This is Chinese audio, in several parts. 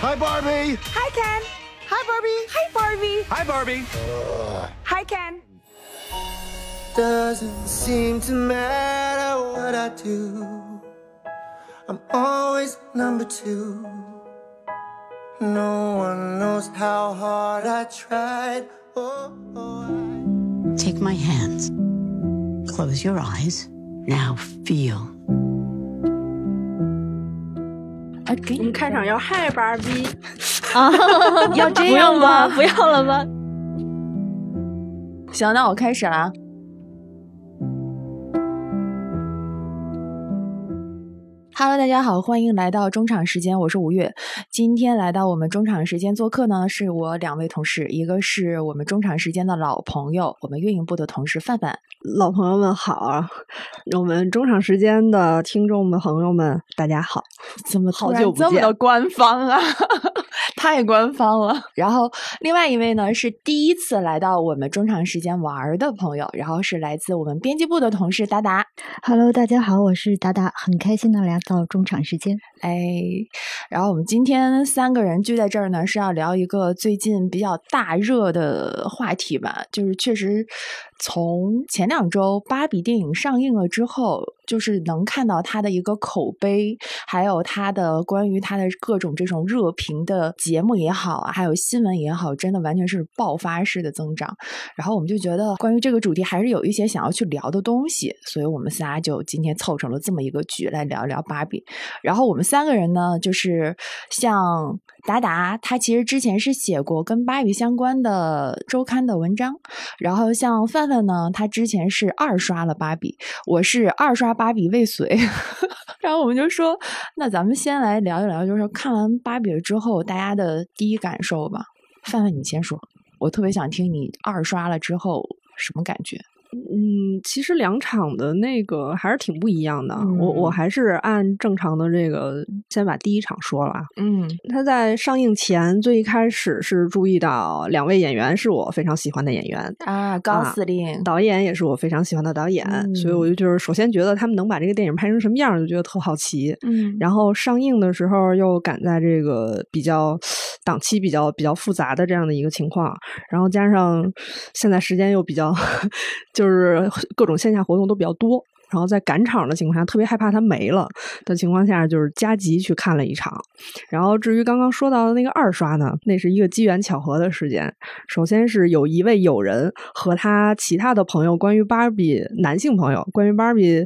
Hi, Barbie. Hi, Ken. Hi, Barbie. Hi, Barbie. Hi, Barbie. Hi, Ken. Doesn't seem to matter what I do. I'm always number two. No one knows how hard I tried. Oh, oh, I... Take my hands. Close your eyes. Now feel. 我们开场要嗨芭比，啊，要这样吗？不不要了吗？行，那我开始了 Hello，大家好，欢迎来到中场时间，我是吴越。今天来到我们中场时间做客呢，是我两位同事，一个是我们中场时间的老朋友，我们运营部的同事范范。老朋友们好啊！我们中场时间的听众们、朋友们，大家好，怎么好久不见这么的官方啊？太官方了。然后另外一位呢是第一次来到我们中场时间玩儿的朋友，然后是来自我们编辑部的同事达达。Hello，大家好，我是达达，很开心的来到中场时间。哎，然后我们今天三个人聚在这儿呢，是要聊一个最近比较大热的话题吧，就是确实从前两周芭比电影上映了之后，就是能看到它的一个口碑，还有它的关于它的各种这种热评的节目也好啊，还有新闻也好，真的完全是爆发式的增长。然后我们就觉得关于这个主题还是有一些想要去聊的东西，所以我们仨就今天凑成了这么一个局来聊一聊芭比。然后我们三个人呢，就是像达达，他其实之前是写过跟芭比相关的周刊的文章，然后像范范呢，他之前是二刷了芭比，我是二刷芭比未遂，然后我们就说，那咱们先来聊一聊，就是看完芭比之后大家的第一感受吧。范范，你先说，我特别想听你二刷了之后什么感觉。嗯，其实两场的那个还是挺不一样的。嗯我我还是按正常的这个，先把第一场说了啊。嗯他在上映前最一开始是注意到两位演员是我非常喜欢的演员，啊，高司令，导演也是我非常喜欢的导演，所以嗯我就就是首先觉得他们能把这个电影拍成什么样，就觉得特好奇。嗯然后上映的时候又赶在这个比较档期比较比较复杂的这样的一个情况，然后加上现在时间又比较就是各种线下活动都比较多。然后在赶场的情况下，特别害怕它没了的情况下，就是加急去看了一场。然后至于刚刚说到的那个二刷呢，那是一个机缘巧合的事件。首先是有一位友人和他其他的朋友关于芭比男性朋友关于芭比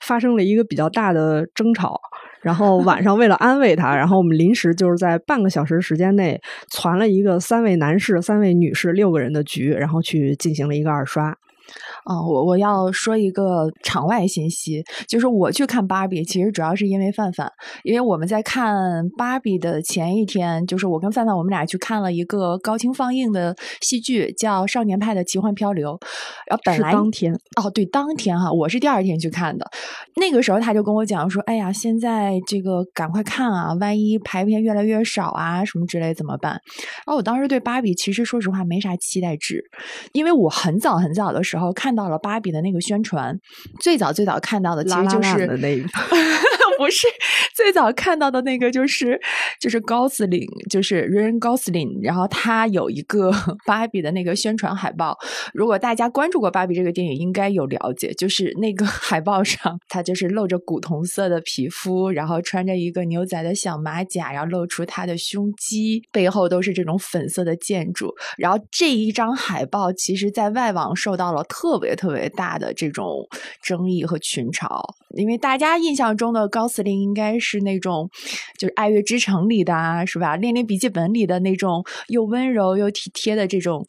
发生了一个比较大的争吵。然后晚上为了安慰他，然后我们临时就是在半个小时时间内攒了一个三位男士、三位女士六个人的局，然后去进行了一个二刷。啊、我我要说一个场外信息，就是我去看芭比，其实主要是因为范范，因为我们在看芭比的前一天，就是我跟范范我们俩去看了一个高清放映的戏剧，叫《少年派的奇幻漂流》，然后本是来当天哦，对，当天哈，我是第二天去看的。那个时候他就跟我讲说：“哎呀，现在这个赶快看啊，万一排片越来越少啊，什么之类怎么办？”然后我当时对芭比其实说实话没啥期待值，因为我很早很早的时候看到了芭比的那个宣传，最早最早看到的其实就是烂的 不是 最早看到的那个，就是就是高司令，就是 Ryan Gosling，然后他有一个 芭比的那个宣传海报。如果大家关注过芭比这个电影，应该有了解，就是那个 海报上，他就是露着古铜色的皮肤，然后穿着一个牛仔的小马甲，然后露出他的胸肌，背后都是这种粉色的建筑。然后这一张海报，其实在外网受到了特别特别大的这种争议和群嘲，因为大家印象中的高司令应该是那种，就是《爱乐之城》里的，是吧？《恋恋笔记本》里的那种又温柔又体贴的这种，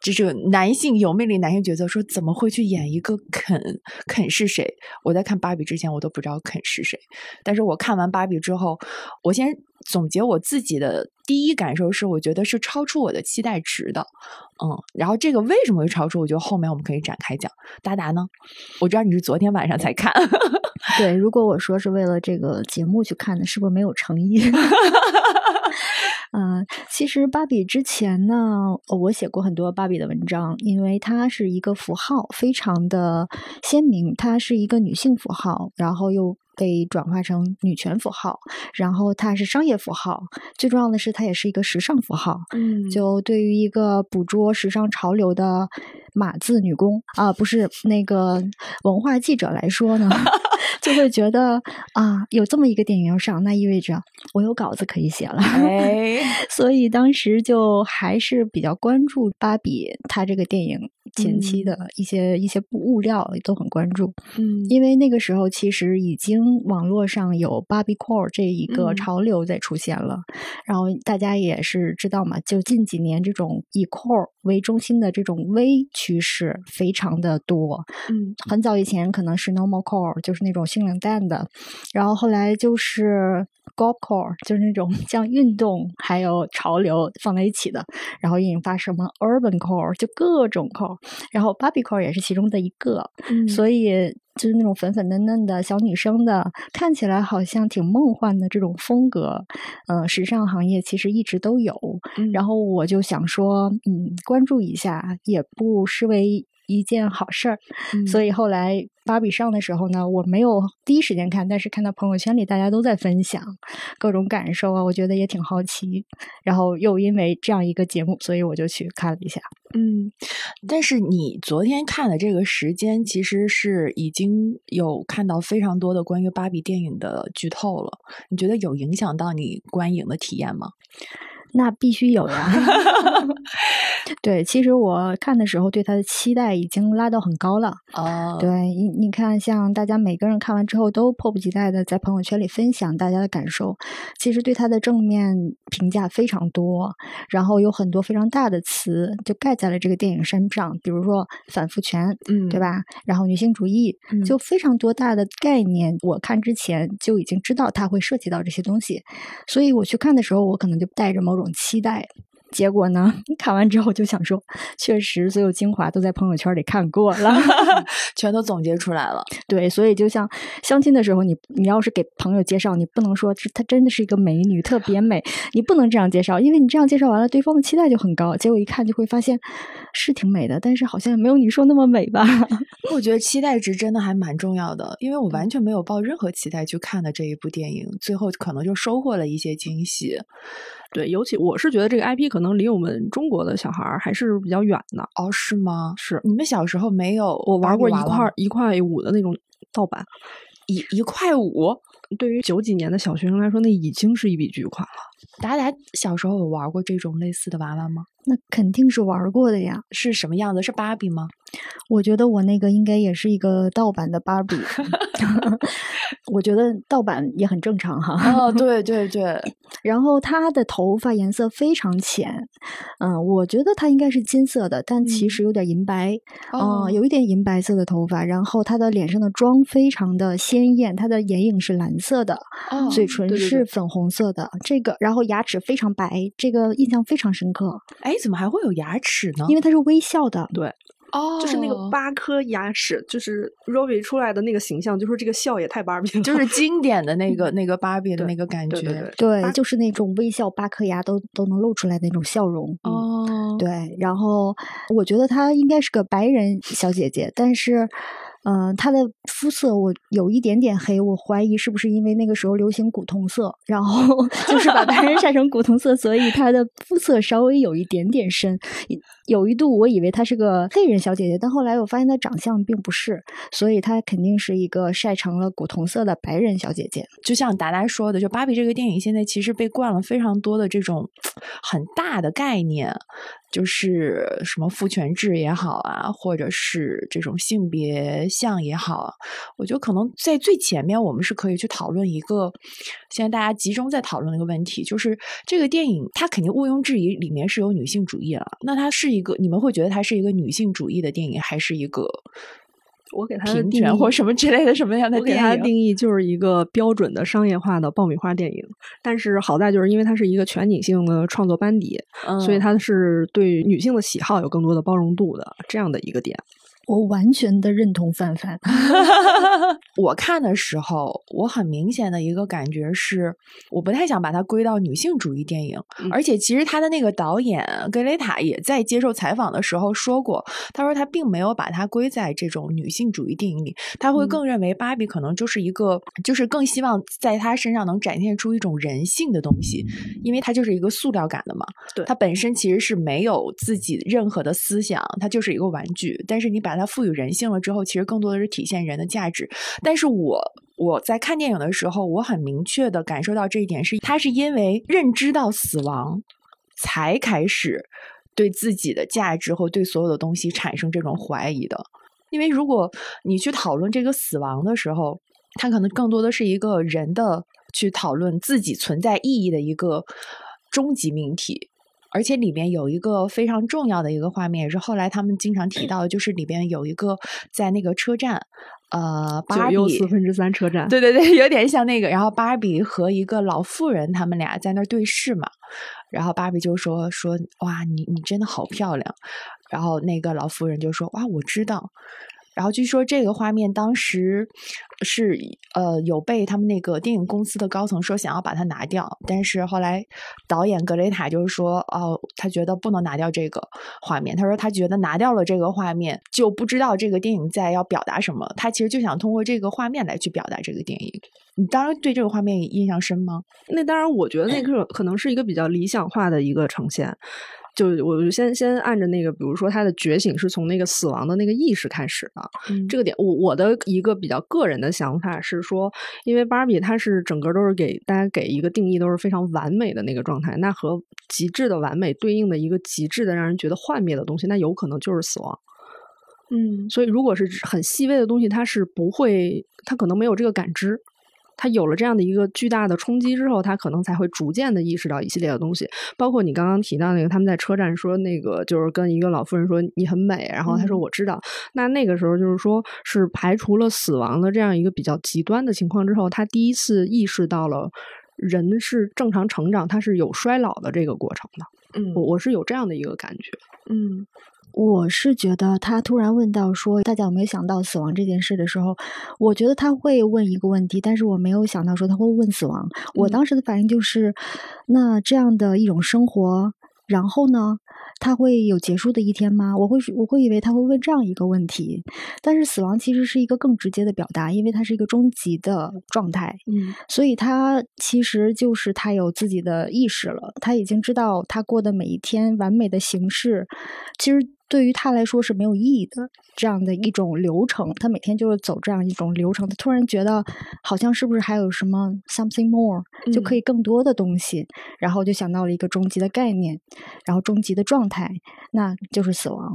这种男性有魅力男性角色。说怎么会去演一个肯？肯是谁？我在看芭比之前，我都不知道肯是谁。但是我看完芭比之后，我先总结我自己的第一感受是，我觉得是超出我的期待值的。嗯，然后这个为什么会超出？我觉得后面我们可以展开讲。达达呢？我知道你是昨天晚上才看。对，如果我说是为了这个节目去看的，是不是没有诚意？嗯、其实芭比之前呢，我写过很多芭比的文章，因为它是一个符号，非常的鲜明，它是一个女性符号，然后又被转化成女权符号，然后它是商业符号，最重要的是它也是一个时尚符号。嗯就对于一个捕捉时尚潮流的码字女工啊，不是那个文化记者来说呢，就会觉得啊，有这么一个电影要上，那意味着我有稿子可以写了。哎，所以当时就还是比较关注芭比她这个电影前期的一些、一些物料都很关注，嗯。因为那个时候其实已经网络上有芭比 core 这一个嗯。潮流在出现了，然后大家也是知道嘛，就近几年这种以 core 为中心的这种微趋势非常的多，嗯。很早以前可能是 normal core，就是那种性冷淡的，然后后来就是 goth core，就是那种 将运动还有潮流放在一起的，然后引发什么 urban core，就各种 core，然后 Barbie core 也是其中的一个，嗯所以就是那种粉粉嫩嫩的小女生的，看起来好像挺梦幻的这种风格，呃，时尚行业其实一直都有。嗯然后我就想说，嗯，关注一下也不失为一件好事儿。所以以后来芭比上的时候呢，我没有第一时间看，但是看到朋友圈里大家都在分享各种感受啊，我觉得也挺好奇。然后又因为这样一个节目，所以我就去看了一下。嗯，但是你昨天看的这个时间，其实是已经有看到非常多的关于芭比电影的剧透了。你觉得有影响到你观影的体验吗？那必须有呀。对，其实我看的时候对他的期待已经拉到很高了。哦，对你，你看，像大家每个人看完之后都迫不及待的在朋友圈里分享大家的感受，其实对他的正面评价非常多，然后有很多非常大的词就盖在了这个电影身上，比如说反父权，嗯，对？吧？然后女性主义，嗯就非常多大的概念，我看之前就已经知道它会涉及到这些东西，所以我去看的时候，我可能就带着某种期待。结果呢，看完之后就想说，确实所有精华都在朋友圈里看过了。全都总结出来了。对，所以就像相亲的时候，你你要是给朋友介绍，你不能说是她真的是一个美女，特别美，你不能这样介绍，因为你这样介绍完了，对方的期待就很高，结果一看就会发现是挺美的，但是好像也没有你说那么美吧。我觉得期待值真的还蛮重要的，因为我完全没有抱任何期待去看的这一部电影，最后可能就收获了一些惊喜。对，尤其我是觉得这个 IP 可能离我们中国的小孩儿还是比较远的。哦，是吗？是你们小时候没有我玩过一块一块五的那种盗版，一一块五。对于九几年的小学生来说，那已经是一笔巨款了。达达小时候有玩过这种类似的娃娃吗？那肯定是玩过的呀。是什么样子？是芭比吗？我觉得我那个应该也是一个盗版的芭比 我觉得盗版也很正常哈。哦，对对对，然后她的头发颜色非常浅，嗯，我觉得她应该是金色的，但其嗯实有点银白，哦嗯，有一点银白色的头发。然后她的脸上的妆非常的鲜艳，她的眼影是蓝色的，哦嘴唇是粉红色的，这个，然后牙齿非常白，这个印象非常深刻，哎，怎么还会有牙齿呢？因为她是微笑的。对，哦，就是那个八颗牙齿，就是 Robbie 出来的那个形象，就是这个笑也太芭比了。就是经典的那个那个芭比的那个感觉。对对对对，就是那种微笑，八颗牙都都能露出来的那种笑容。嗯哦，对，然后我觉得她应该是个白人小姐姐，但是，嗯、她的肤色我有一点点黑，我怀疑是不是因为那个时候流行古铜色，然后 就是把白人晒成古铜色，所以她的肤色稍微有一点点深。有一度我以为她是个黑人小姐姐，但后来我发现她长相并不是，所以她肯定是一个晒成了古铜色的白人小姐姐。就像达达说的，就芭比这个电影现在其实被灌了非常多的这种 很大的概念，就是什么父权制也好啊，或者是这种性别像也好，我觉得可能在最前面我们是可以去讨论一个现在大家集中在讨论的一个问题，就是这个电影它肯定毋庸置疑里面是有女性主义了，那它是一个你们会觉得它是一个女性主义的电影，还是一个我给它的定义或什么之类的什么样的我给电影？它的定义就是一个标准的商业化的爆米花电影，但是好在就是因为它是一个全女性的创作班底，所以嗯它是对女性的喜好有更多的包容度的这样的一个点。我完全的认同范范。我看的时候，我很明显的一个感觉是，我不太想把它归到女性主义电影。嗯而且，其实他的那个导演格雷塔也在接受采访的时候说过，他说他并没有把它归在这种女性主义电影里，他会嗯更认为芭比可能就是一个，就是更希望在他身上能展现出一种人性的东西，因为它就是一个塑料感的嘛。对它本身其实是没有自己任何的思想，它就是一个玩具。但是你把它赋予人性了之后，其实更多的是体现人的价值。但是我我在看电影的时候，我很明确的感受到这一点是，他是因为认知到死亡，才开始对自己的价值或对所有的东西产生这种怀疑的。因为如果你去讨论这个死亡的时候，它可能更多的是一个人的去讨论自己存在意义的一个终极命题。而且里面有一个非常重要的一个画面，也是后来他们经常提到，就是里边有一个在那个车站，呃，芭九又比四分之三车站，对对对，有点像那个。然后芭比和一个老妇人，他们俩在那儿对视嘛。然后芭比就说说哇，你你真的好漂亮。然后那个老妇人就说哇，我知道。然后据说这个画面当时是呃有被他们那个电影公司的高层说想要把它拿掉，但是后来导演格雷塔就是说哦，他觉得不能拿掉这个画面。他说他觉得拿掉了这个画面，就不知道这个电影在要表达什么。他其实就想通过这个画面来去表达这个电影。你当然对这个画面印象深吗？那当然，我觉得那个可能是一个比较理想化的一个呈现。就我就先先按着那个，比如说他的觉醒是从那个死亡的那个意识开始的。嗯这个点，我我的一个比较个人的想法是说，因为芭比它是整个都是给大家给一个定义都是非常完美的那个状态，那和极致的完美对应的一个极致的让人觉得幻灭的东西，那有可能就是死亡。嗯所以如果是很细微的东西，它是不会，它可能没有这个感知。他有了这样的一个巨大的冲击之后，他可能才会逐渐的意识到一系列的东西，包括你刚刚提到那个，他们在车站说那个就是跟一个老妇人说你很美，然后他说嗯。我知道，那那个时候就是说是排除了死亡的这样一个比较极端的情况之后，他第一次意识到了人是正常成长，他是有衰老的这个过程的。嗯。我我是有这样的一个感觉。嗯我是觉得他突然问到说大家有没有想到死亡这件事的时候，我觉得他会问一个问题，但是我没有想到说他会问死亡。我嗯当时的反应就是，那这样的一种生活，然后呢，他会有结束的一天吗？我会我会以为他会问这样一个问题，但是死亡其实是一个更直接的表达，因为它是一个终极的状态。嗯所以他其实就是他有自己的意识了，他已经知道他过的每一天完美的形式，其实对于他来说是没有意义的。这样的一种流程，他每天就是走这样一种流程，他突然觉得好像是不是还有什么 something more，就可嗯以更多的东西，然后就想到了一个终极的概念，然后终极的状态，那就是死亡。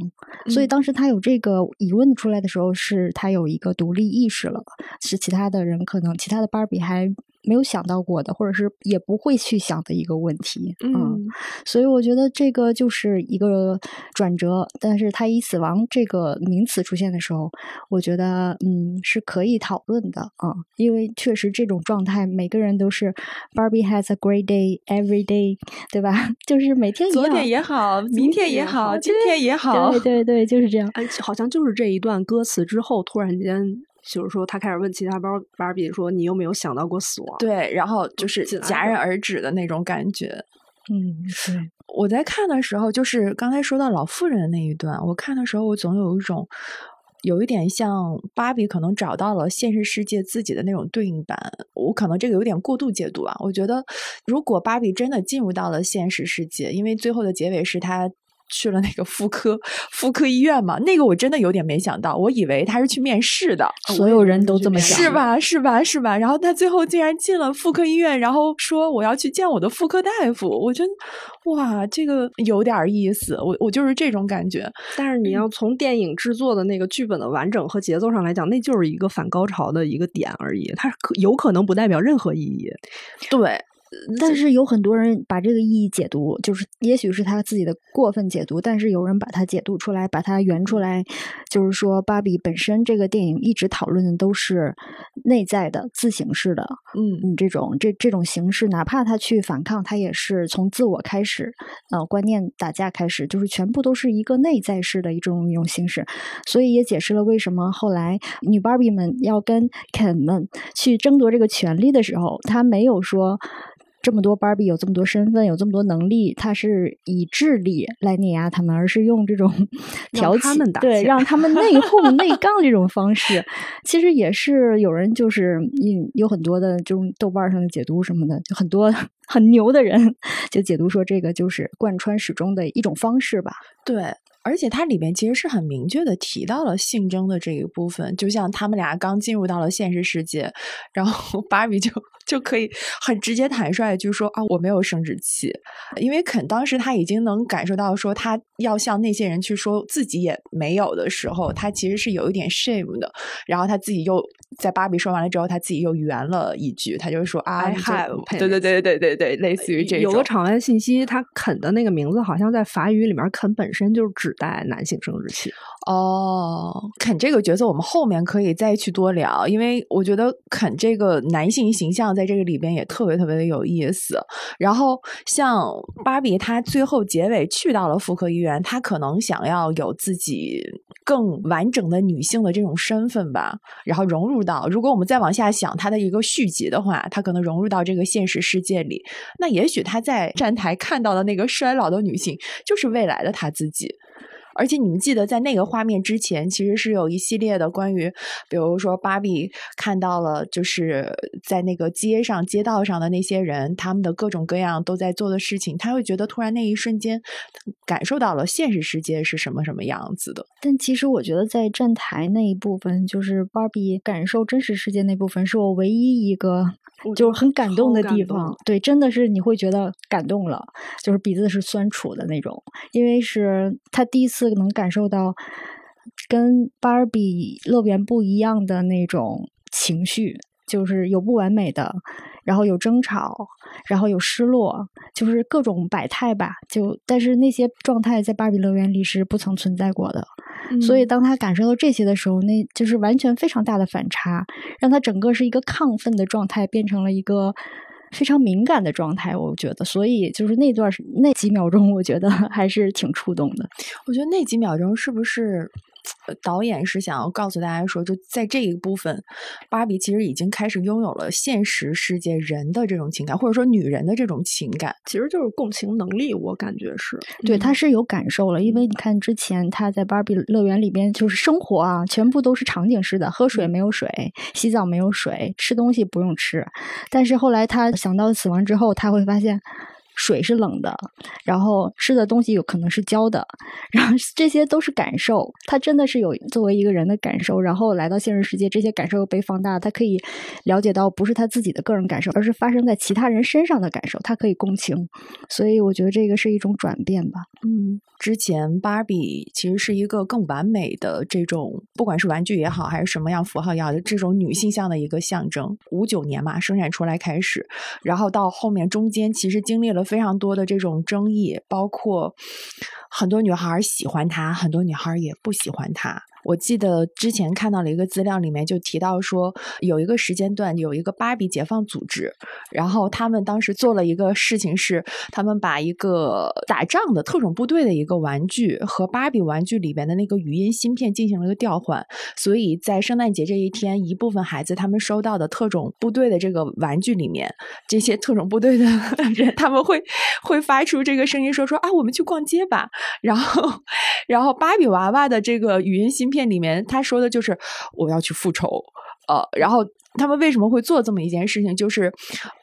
所以嗯当时他有这个疑问出来的时候，是他有一个独立意识了，是其他的人可能其他的芭比还没有想到过的，或者是也不会去想的一个问题。嗯所以我觉得这个就是一个转折。但是他以死亡这个名词出现的时候，我觉得嗯是可以讨论的啊、因为确实这种状态，每个人都是 Barbie has a great day every day，对吧？就是每天一样。昨天也好，明天也好，今天也好。对对对，就是这样。哎，好像就是这一段歌词之后，突然间就是说，他开始问其他包芭比说：“你有没有想到过死亡？”对，然后就是戛然而止的那种感觉。嗯，对。我在看的时候，就是刚才说到老妇人的那一段，我看的时候，我总有一种有一点像芭比可能找到了现实世界自己的那种对应版。我可能这个有点过度解读啊。我觉得，如果芭比真的进入到了现实世界，因为最后的结尾是她。去了那个妇科妇科医院嘛，那个我真的有点没想到，我以为他是去面试的，所有人都这么想，是？吧？是吧？是吧？然后他最后竟然进了妇科医院，然后说我要去见我的妇科大夫。我觉得，哇，这个有点意思。我我就是这种感觉。但是你要从电影制作的那个剧本的完整和节奏上来讲，那就是一个反高潮的一个点而已，它可有可能不代表任何意义。对，但是有很多人把这个意义解读，就是也许是他自己的过分解读，但是有人把它解读出来，把它圆出来，就是说芭比本身这个电影一直讨论的都是内在的、自省式的，嗯嗯，这种这这种形式，哪怕他去反抗，他也是从自我开始，呃，观念打架开始，就是全部都是一个内在式的一种一种形式，所以也解释了为什么后来女芭比们要跟肯们去争夺这个权利的时候，他没有说。这么多芭比有这么多身份，有这么多能力，他是以智力来碾压他们，而是用这种 挑起他们打对，让他们内 讧、内杠这种方式，其实也是有人就是嗯有很多的这种豆瓣上的解读什么的，就很多很牛的人 就解读说这个就是贯穿始终的一种方式吧。对，而且它里面其实是很明确的提到了性征的这一部分，就像他们俩刚进入到了现实世界，然后芭比就就可以很直接坦率就说啊，我没有生殖器，因为肯当时他已经能感受到说他要向那些人去说自己也没有的时候，他其实是有一点 shame 的，然后他自己又在芭比说完了之后，他自己又圆了一句，他就说啊 I have 对对对对对对，类似于这种有个场外信息，他肯的那个名字好像在法语里面，肯本身就是指代男性生殖器。哦，肯这个角色我们后面可以再去多聊，因为我觉得肯这个男性形象在这个里边也特别特别的有意思。然后像芭比，她最后结尾去到了妇科医院，他可能想要有自己更完整的女性的这种身份吧，然后融入到，如果我们再往下想她的一个续集的话，她可能融入到这个现实世界里，那也许他在站台看到的那个衰老的女性，就是未来的她自己。而且你们记得，在那个画面之前，其实是有一系列的关于，比如说芭比看到了，就是在那个街上、街道上的那些人，他们的各种各样都在做的事情，他会觉得突然那一瞬间感受到了现实世界是什么什么样子的。但其实我觉得在站台那一部分，就是芭比感受真实世界那部分，是我唯一一个就是很感动的地方。对，真的是你会觉得感动了，就是鼻子是酸楚的那种，因为是他第一次能感受到跟芭比乐园不一样的那种情绪，就是有不完美的。然后有争吵，然后有失落，就是各种百态吧。就但是那些状态在芭比乐园里是不曾存在过的。所以当他感受到这些的时候，那就是完全非常大的反差，让他整个是一个亢奋的状态变成了一个非常敏感的状态。我觉得，所以就是那段那几秒钟，我觉得还是挺触动的。我觉得那几秒钟是不是？呃导演是想要告诉大家说，就在这一部分，芭比其实已经开始拥有了现实世界人的这种情感，或者说女人的这种情感。其实就是共情能力，我感觉是对，他是有感受了，因为你看之前他在芭比乐园里边就是生活啊，全部都是场景式的，喝水没有水，洗澡没有水，吃东西不用吃。但是后来他想到死亡之后，他会发现。水是冷的，然后吃的东西有可能是焦的，然后这些都是感受。他真的是有作为一个人的感受，然后来到现实世界，这些感受又被放大，他可以了解到不是他自己的个人感受，而是发生在其他人身上的感受，他可以共情。所以我觉得这个是一种转变吧。嗯，之前芭比其实是一个更完美的这种，不管是玩具也好，还是什么样符号也好，这种女性向的一个象征。五九年嘛，生产出来开始，然后到后面中间其实经历了非常多的这种争议，包括很多女孩喜欢他，很多女孩也不喜欢他。我记得之前看到了一个资料，里面就提到说，有一个时间段有一个芭比解放组织，然后他们当时做了一个事情是，他们把一个打仗的特种部队的一个玩具和芭比玩具里边的那个语音芯片进行了一个调换，所以在圣诞节这一天，一部分孩子他们收到的特种部队的这个玩具里面，这些特种部队的 人他们会会发出这个声音说说啊，我们去逛街吧，然后然后芭比娃娃的这个语音芯片里面，他说的就是我要去复仇，呃，然后他们为什么会做这么一件事情？就是，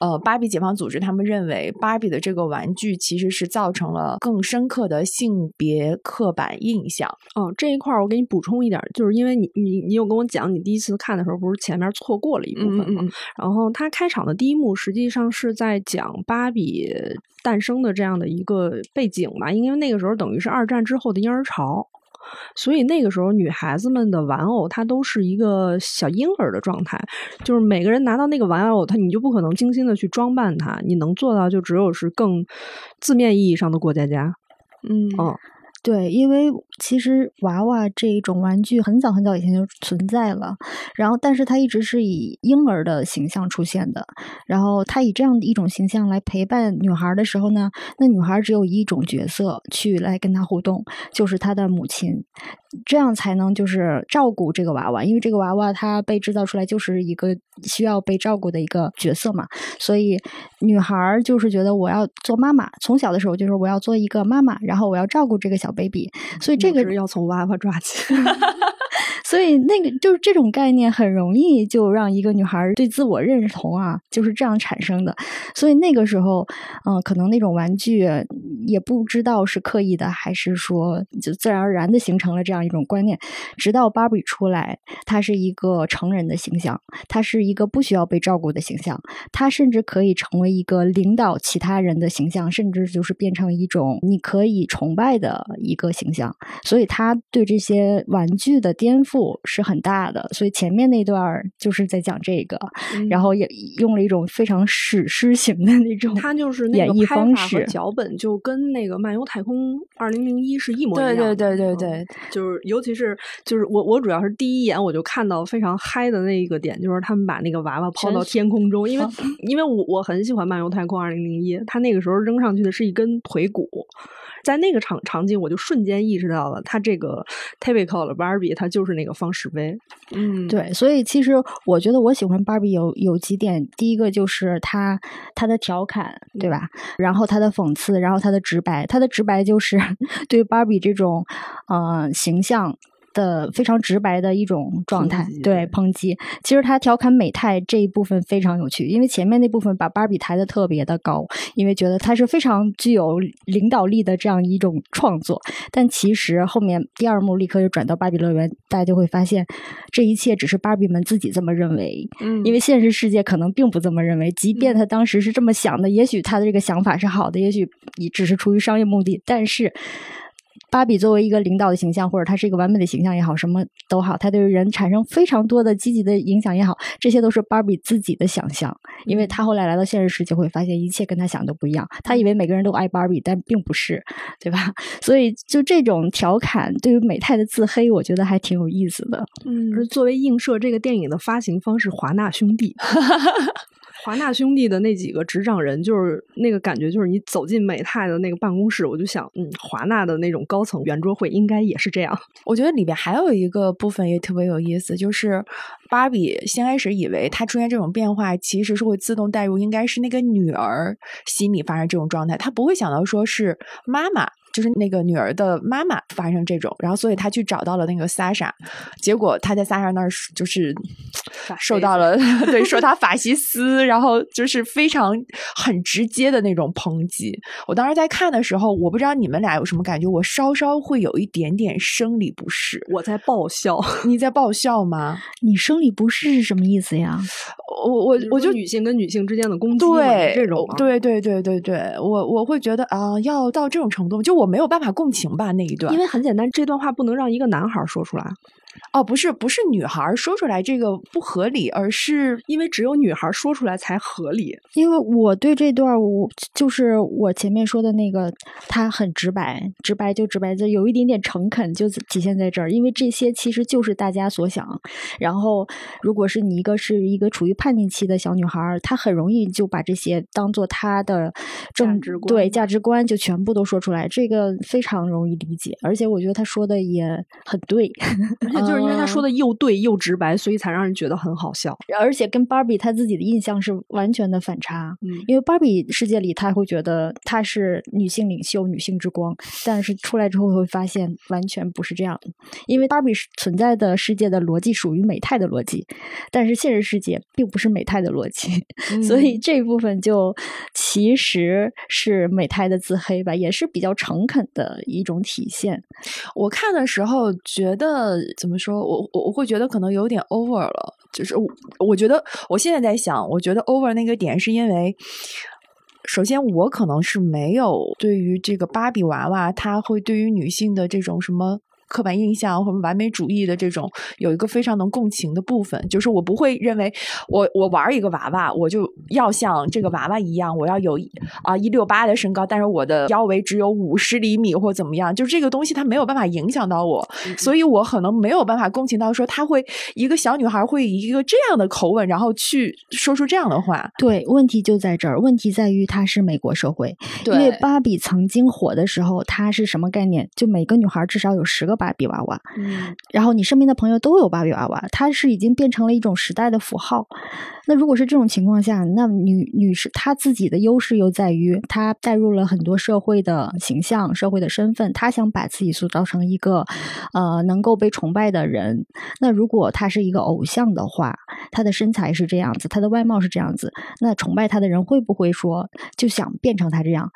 呃，芭比解放组织他们认为芭比的这个玩具其实是造成了更深刻的性别刻板印象。哦，这一块儿我给你补充一点儿，就是因为你你你有跟我讲，你第一次看的时候不是前面错过了一部分嘛？嗯嗯嗯然后他开场的第一幕实际上是在讲芭比诞生的这样的一个背景吧，因为那个时候等于是二战之后的婴儿潮。所以那个时候女孩子们的玩偶它都是一个小婴儿的状态，就是每个人拿到那个玩偶，它你就不可能精心的去装扮它，你能做到就只有是更字面意义上的过家家。嗯哦，对，因为其实娃娃这一种玩具很早很早以前就存在了，然后但是它一直是以婴儿的形象出现的，然后它以这样的一种形象来陪伴女孩的时候呢，那女孩只有一种角色去来跟她互动，就是她的母亲，这样才能就是照顾这个娃娃，因为这个娃娃它被制造出来就是一个需要被照顾的一个角色嘛，所以女孩就是觉得我要做妈妈，从小的时候就是我要做一个妈妈，然后我要照顾这个小 baby，所以这个是要从娃娃抓起。所以那个就是这种概念很容易就让一个女孩对自我认同啊，就是这样产生的。所以那个时候，嗯、可能那种玩具也不知道是刻意的，还是说就自然而然的形成了这样一种观念。直到芭比出来，她是一个成人的形象，她是一个不需要被照顾的形象，她甚至可以成为一个领导其他人的形象，甚至就是变成一种你可以崇拜的一个形象。所以他对这些玩具的颠覆是很大的。所以前面那段就是在讲这个，然后也用了一种非常史诗型的那种它就是那绎拍法和方式。脚本就跟那个《漫游太空二零零一》是一模一样的。对对对对嗯对，就是尤其是就是我我主要是第一眼我就看到非常嗨的那一个点，就是他们把那个娃娃抛到天空中，因为、因为我我很喜欢《漫游太空二零零一》，他那个时候扔上去的是一根腿骨。在那个场场景，我就瞬间意识到了，他这个 typical 的 Barbie，他就是那个方石碑。嗯，对，所以其实我觉得我喜欢 Barbie 有有几点，第一个就是他他的调侃，对吧？然后他的讽刺，然后他的直白，他的直白就是 对 Barbie 这种呃形象。的非常直白的一种状态抨，对抨击。其实他调侃美泰这一部分非常有趣，因为前面那部分把芭比抬得特别的高，因为觉得他是非常具有领导力的这样一种创作。但其实后面第二幕立刻就转到芭比乐园，大家就会发现，这一切只是芭比们自己这么认为，嗯，因为现实世界可能并不这么认为。即便他当时是这么想的，也许他的这个想法是好的，也许也只是出于商业目的，但是。芭比作为一个领导的形象，或者她是一个完美的形象也好，什么都好，她对人产生非常多的积极的影响也好，这些都是芭比自己的想象。因为她后来来到现实世界，会发现一切跟她想的不一样。她以为每个人都爱芭比，但并不是，对吧？所以就这种调侃对于美泰的自黑，我觉得还挺有意思的。嗯而作为映射这个电影的发行方是华纳兄弟。华纳兄弟的那几个执掌人，就是那个感觉，就是你走进美泰的那个办公室，我就想，嗯，华纳的那种高层圆桌会应该也是这样。我觉得里边还有一个部分也特别有意思，就是芭比先开始以为她出现这种变化，其实是会自动带入应该是那个女儿心里发生这种状态，她不会想到说是妈妈。就是那个女儿的妈妈发生这种，然后所以她去找到了那个萨莎，结果他在萨莎那儿就是受到了 对说他法西斯，然后就是非常很直接的那种抨击。我当时在看的时候，我不知道你们俩有什么感觉，我稍稍会有一点点生理不适。我在爆笑，你在爆笑吗？你生理不适是什么意思呀？我我我就女性跟女性之间的攻击嘛，对这种吗，对对对对对，我我会觉得啊、要到这种程度，就我没有办法共情吧那一段因。为很简单，这段话不能让一个男孩说出来，哦，不是不是女孩说出来这个不合理，而是因为只有女孩说出来才合理。因为我对这段我就是我前面说的那个，他很直白，直白就直白，就有一点点诚恳，就体现在这儿。因为这些其实就是大家所想。然后，如果是你一个是一个处于叛逆期的小女孩，她很容易就把这些当做她的政值观对价值观就全部都说出来，这个非常容易理解。而且我觉得她说的也很对。就是因为他说的又对又直白，所以才让人觉得很好笑。而且跟芭比他自己的印象是完全的反差。嗯因为芭比世界里，他会觉得她是女性领袖、女性之光，但是出来之后会发现完全不是这样的。因为芭比是存在的世界的逻辑属于美泰的逻辑，但是现实世界并不是美泰的逻辑，所以这一部分就其实是美泰的自黑吧，也是比较诚恳的一种体现。我看的时候觉得怎么么说，我我我会觉得可能有点 over 了，就是我我觉得我现在在想，我觉得 over 那个点是因为。首先，我可能是没有对于这个芭比娃娃，它会对于女性的这种什么刻板印象或者完美主义的这种有一个非常能共情的部分，就是我不会认为我我玩一个娃娃，我就要像这个娃娃一样，我要有啊一六八的身高，但是我的腰围只有五十厘米或怎么样，就这个东西它没有办法影响到我，所以我可能没有办法共情到说他会一个小女孩会以一个这样的口吻，然后去说出这样的话。对，问题就在这儿，问题在于它是美国社会，因为芭比曾经火的时候，它是什么概念？就每个女孩至少有十个芭比娃娃，嗯，然后你身边的朋友都有芭比娃娃，它是已经变成了一种时代的符号。那如果是这种情况下，那女女士她自己的优势又在于她带入了很多社会的形象、社会的身份，她想把自己塑造成一个呃能够被崇拜的人。那如果她是一个偶像的话，她的身材是这样子，她的外貌是这样子，那崇拜她的人会不会说就想变成她这样？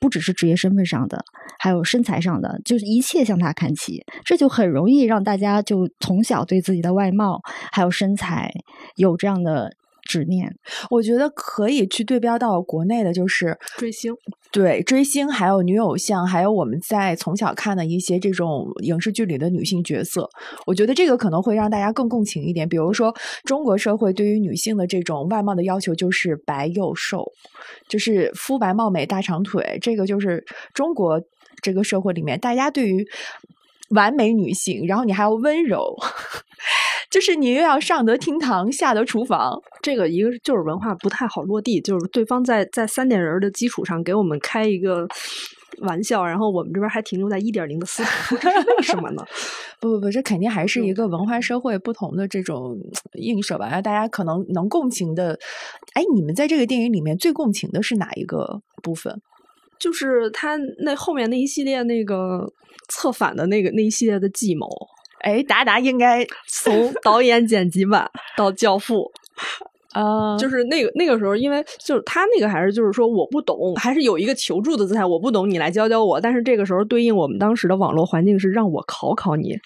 不只是职业身份上的，还有身材上的，就是一切向他看齐，这就很容易让大家就从小对自己的外貌还有身材有这样的执念。我觉得可以去对标到国内的，就是追星，对追星，还有女偶像，还有我们在从小看的一些这种影视剧里的女性角色。我觉得这个可能会让大家更共情一点。比如说，中国社会对于女性的这种外貌的要求就是白又瘦，就是肤白貌美、大长腿。这个就是中国这个社会里面大家对于完美女性，然后你还要温柔。就是你又要上得厅堂，下得厨房，这个一个就是文化不太好落地，就是对方在在三点人的基础上给我们开一个玩笑，然后我们这边还停留在一点零的思考，这是为什么呢？不不不，这肯定还是一个文化社会不同的这种映射吧。然后大家可能能共情的，哎，你们在这个电影里面最共情的是哪一个部分？就是他那后面那一系列那个策反的那个那一系列的计谋。哎，达达应该 从导演剪辑版到教父，啊，就是那个那个时候，因为就是他那个还是就是说我不懂，还是有一个求助的姿态，我不懂，你来教教我。但是这个时候对应我们当时的网络环境是让我考考你。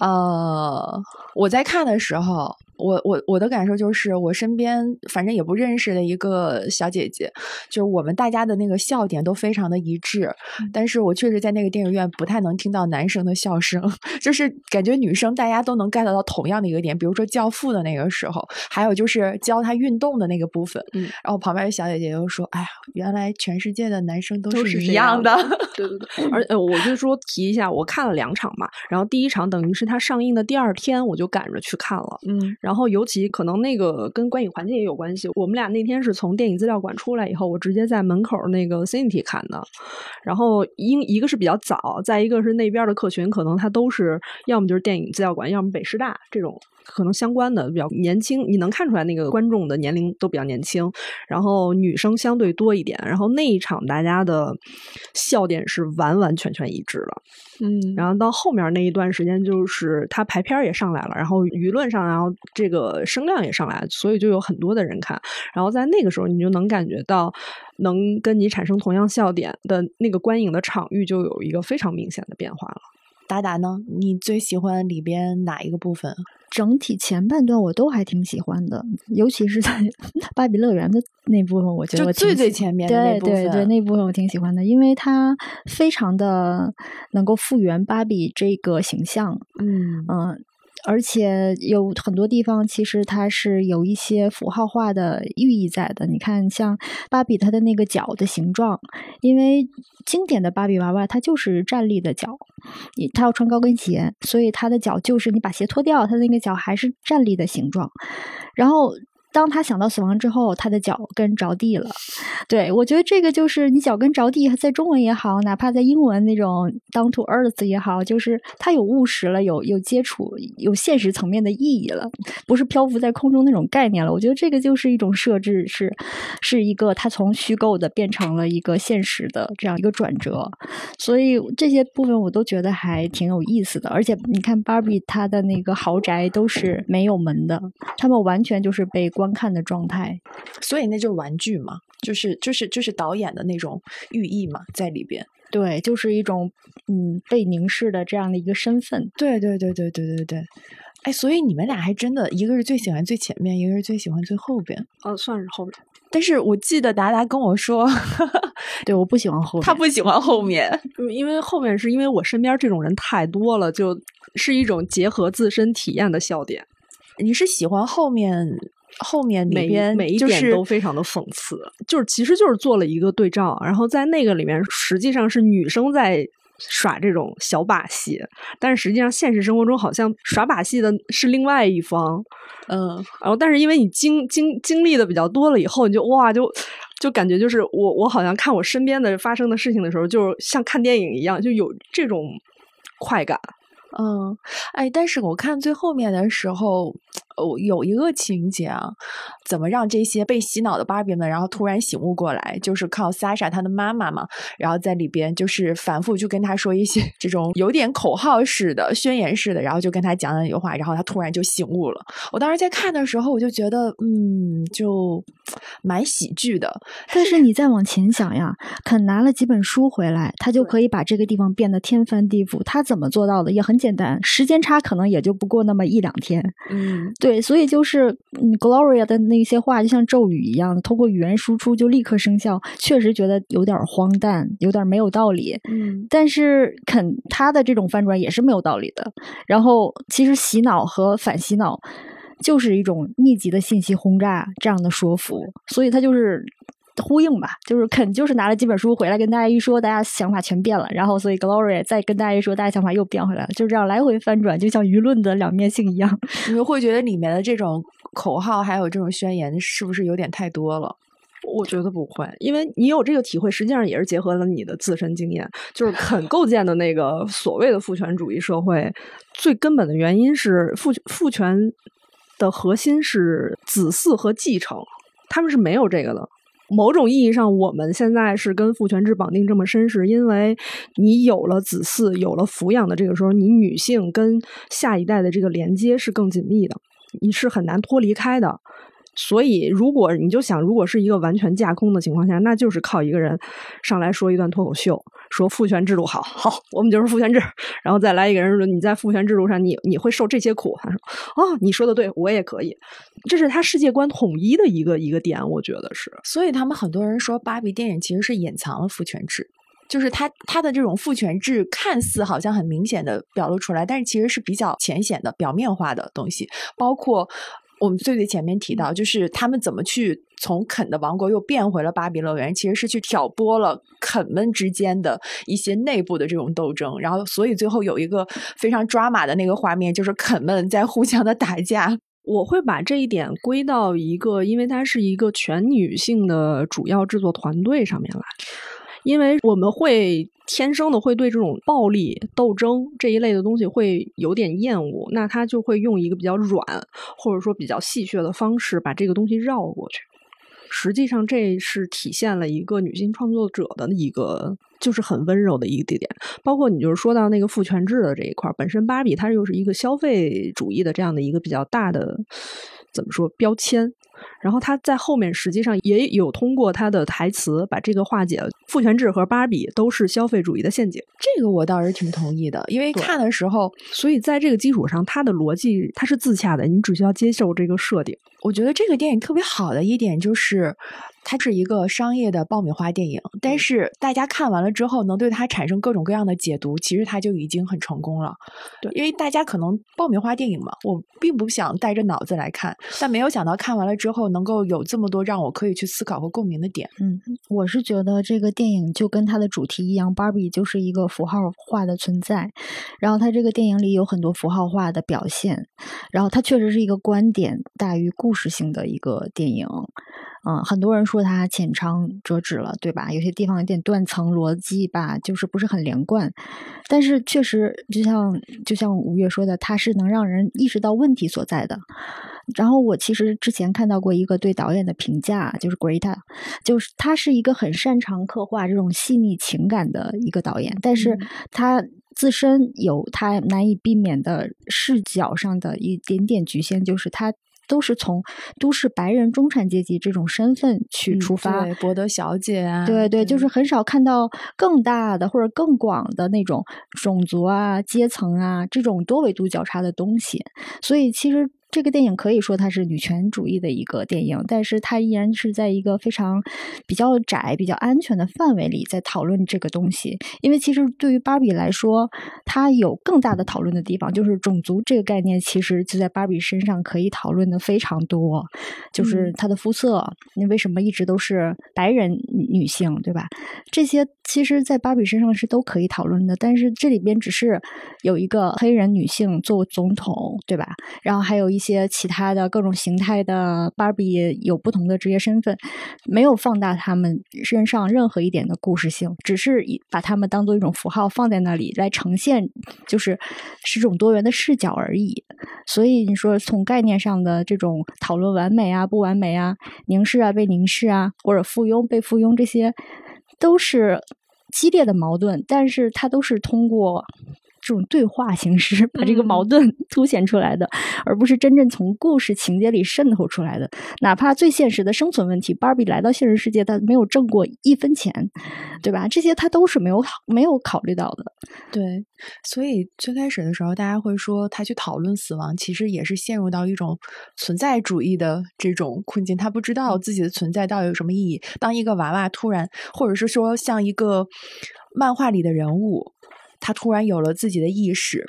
呃，我在看的时候，我我我的感受就是，我身边反正也不认识的一个小姐姐，就是我们大家的那个笑点都非常的一致，但是我确实在那个电影院不太能听到男生的笑声，就是感觉女生大家都能 get 到同样的一个点，比如说教父的那个时候，还有就是教他运动的那个部分，嗯，然后旁边的小姐姐就说：“哎呀，原来全世界的男生都都是一这样的。对对对，而呃，我就说提一下，我看了两场嘛，然后第一场等于是他上映的第二天，我就赶着去看了。嗯然后然后尤其可能那个跟观影环境也有关系。我们俩那天是从电影资料馆出来以后，我直接在门口那个 Cinity 看的。然后一一个是比较早，再一个是那边的客群可能他都是要么就是电影资料馆，要么北师大这种可能相关的比较年轻，你能看出来那个观众的年龄都比较年轻，然后女生相对多一点。然后那一场大家的笑点是完完全全一致的。嗯，然后到后面那一段时间，就是他排片也上来了，然后舆论上，然后这个声量也上来，所以就有很多的人看。然后在那个时候，你就能感觉到，能跟你产生同样笑点的那个观影的场域就有一个非常明显的变化了。达达呢？你最喜欢里边哪一个部分？整体前半段我都还挺喜欢的，尤其是在芭比乐园的那部分，我觉得我最最前面的那部对对对，那部分我挺喜欢的，因为它非常的能够复原芭比这个形象，嗯。嗯，而且有很多地方其实它是有一些符号化的寓意在的。你看，像芭比它的那个脚的形状，因为经典的芭比娃娃它就是站立的脚，你它要穿高跟鞋，所以它的脚就是你把鞋脱掉，它那个脚还是站立的形状。然后当他想到死亡之后，他的脚跟着地了。对我觉得这个就是你脚跟着地，在中文也好，哪怕在英文那种 down to earth 也好，就是它有务实了，有有接触，有现实层面的意义了，不是漂浮在空中那种概念了。我觉得这个就是一种设置，是是一个它从虚构的变成了一个现实的这样一个转折。所以这些部分我都觉得还挺有意思的。而且你看芭比她的那个豪宅都是没有门的，他们完全就是被关观看的状态。所以那就是玩具嘛，就是就是就是导演的那种寓意嘛，在里边。对，就是一种嗯被凝视的这样的一个身份。对对对对对对对。哎，所以你们俩还真的，一个是最喜欢最前面，一个是最喜欢最后边。哦，算是后边。但是我记得达达跟我说，对，我不喜欢后面，他不喜欢后面，嗯 因为后面是因为我身边这种人太多了，就是一种结合自身体验的笑点，你是喜欢后面后面里每边每一点就是都非常的讽刺，就是其实就是做了一个对照，然后在那个里面实际上是女生在。耍这种小把戏，但是实际上现实生活中好像耍把戏的是另外一方，嗯然后但是因为你经经经历的比较多了以后，你就哇就就感觉就是我我好像看我身边的发生的事情的时候，就是像看电影一样，就有这种快感。嗯，哎，但是我看最后面的时候，哦，有一个情节啊，怎么让这些被洗脑的芭比们，然后突然醒悟过来，就是靠 Sasha 她的妈妈嘛，然后在里边就是反复就跟她说一些 这种有点口号式的、宣言式的，然后就跟她讲两句话，然后她突然就醒悟了。我当时在看的时候，我就觉得，嗯，就蛮喜剧的。但是你再往前想呀，肯拿了几本书回来，他就可以把这个地方变得天翻地覆。他怎么做到的？也很简单，时间差可能也就不过那么一两天。嗯，对，所以就是嗯，Gloria 的那些话就像咒语一样的，通过语言输出就立刻生效。确实觉得有点荒诞，有点没有道理。嗯，但是肯他的这种翻转也是没有道理的。然后其实洗脑和反洗脑就是一种密集的信息轰炸这样的说服，所以他就是。呼应吧，就是肯就是拿了几本书回来跟大家一说，大家想法全变了，然后所以 Gloria 再跟大家一说，大家想法又变回来了，就是这样来回翻转，就像舆论的两面性一样。你们会觉得里面的这种口号还有这种宣言，是不是有点太多了？我觉得不会，因为你有这个体会，实际上也是结合了你的自身经验。就是肯构建的那个所谓的父权主义社会，最根本的原因是父父权的核心是子嗣和继承，他们是没有这个的。某种意义上，我们现在是跟父权制绑定这么深，是因为你有了子嗣，有了抚养的这个时候，你女性跟下一代的这个连接是更紧密的，你是很难脱离开的。所以，如果你就想，如果是一个完全架空的情况下，那就是靠一个人上来说一段脱口秀，说父权制度好，好，我们就是父权制，然后再来一个人说你在父权制度上，你你会受这些苦，他说哦，你说的对，我也可以，这是他世界观统一的一个一个点，我觉得是。所以他们很多人说，芭比电影其实是隐藏了父权制，就是他他的这种父权制看似好像很明显的表露出来，但是其实是比较浅显的、表面化的东西，包括。我们最最前面提到，就是他们怎么去从肯的王国又变回了芭比乐园，其实是去挑拨了肯们之间的一些内部的这种斗争，然后所以最后有一个非常抓马的那个画面，就是肯们在互相的打架。我会把这一点归到一个，因为它是一个全女性的主要制作团队上面来。因为我们会天生的会对这种暴力斗争这一类的东西会有点厌恶，那他就会用一个比较软或者说比较戏谑的方式把这个东西绕过去。实际上，这是体现了一个女性创作者的一个就是很温柔的一个地点。包括你就是说到那个父权制的这一块，本身芭比它又是一个消费主义的这样的一个比较大的怎么说标签。然后他在后面实际上也有通过他的台词把这个化解，父权制和芭比都是消费主义的陷阱。这个我倒是挺同意的，因为看的时候，所以在这个基础上，它的逻辑它是自洽的，你只需要接受这个设定。我觉得这个电影特别好的一点就是，它是一个商业的爆米花电影，但是大家看完了之后能对它产生各种各样的解读，其实它就已经很成功了。对，因为大家可能爆米花电影嘛，我并不想带着脑子来看，但没有想到看完了之后能够有这么多让我可以去思考和共鸣的点。嗯，我是觉得这个电影就跟它的主题一样，，Barbie 就是一个符号化的存在，然后它这个电影里有很多符号化的表现，然后它确实是一个观点大于故事性的一个电影。嗯，很多人说它浅尝辄止了，对吧？有些地方有点断层逻辑吧，就是不是很连贯。但是确实，就像就像五月说的，它是能让人意识到问题所在的。然后我其实之前看到过一个对导演的评价，就是 Greta，就是他是一个很擅长刻画这种细腻情感的一个导演，但是他自身有他难以避免的视角上的一点点局限，就是他。都是从都市白人中产阶级这种身份去出发，嗯、对博德小姐啊，对对，就是很少看到更大的或者更广的那种种族啊、阶层啊这种多维度交叉的东西。所以其实这个电影可以说它是女权主义的一个电影，但是它依然是在一个非常比较窄、比较安全的范围里在讨论这个东西。因为其实对于芭比来说，它有更大的讨论的地方，就是种族这个概念，其实就在芭比身上可以讨论的非常多。就是她的肤色，你为什么一直都是白人女性，对吧？这些其实，在芭比身上是都可以讨论的。但是这里边只是有一个黑人女性做总统，对吧？然后还有一些其他的各种形态的芭比有不同的职业身份，没有放大他们身上任何一点的故事性，只是把他们当做一种符号放在那里来呈现，就是是种多元的视角而已。所以你说从概念上的这种讨论完美啊、不完美啊、凝视啊、被凝视啊，或者附庸被附庸，这些都是激烈的矛盾，但是它都是通过。这种对话形式把这个矛盾 凸显出来的，而不是真正从故事情节里渗透出来的。哪怕最现实的生存问题，芭比来到现实世界，她没有挣过一分钱，对吧？这些她都是没有没有考虑到的。对，所以最开始的时候，大家会说他去讨论死亡，其实也是陷入到一种存在主义的这种困境。他不知道自己的存在到底有什么意义。当一个娃娃突然，或者是说像一个漫画里的人物。他突然有了自己的意识，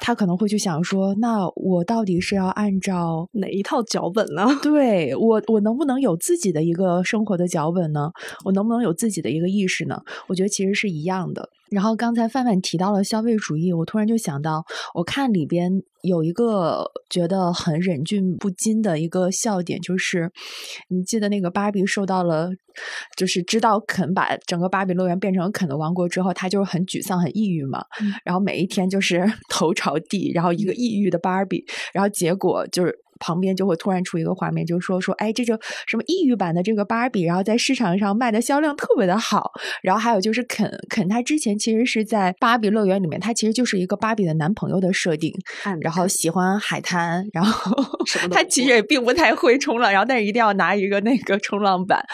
他可能会去想说：“那我到底是要按照哪一套脚本呢？对我，我能不能有自己的一个生活的脚本呢？我能不能有自己的一个意识呢？我觉得其实是一样的。然后刚才范范提到了消费主义，我突然就想到，我看里边有一个觉得很忍俊不禁的一个笑点，就是你记得那个芭比受到了，就是知道肯把整个芭比乐园变成肯的王国之后，他就是很沮丧、很抑郁嘛。然后每一天就是 头朝地，然后一个抑郁的芭比，然后结果就是。旁边就会突然出一个画面，就说说，哎，这就什么抑郁版的这个芭比，然后在市场上卖的销量特别的好。然后还有就是肯肯，他之前其实是在芭比乐园里面，他其实就是一个芭比的男朋友的设定，然后喜欢海滩，然后他 其实也并不太会冲浪，然后但是一定要拿一个那个冲浪板。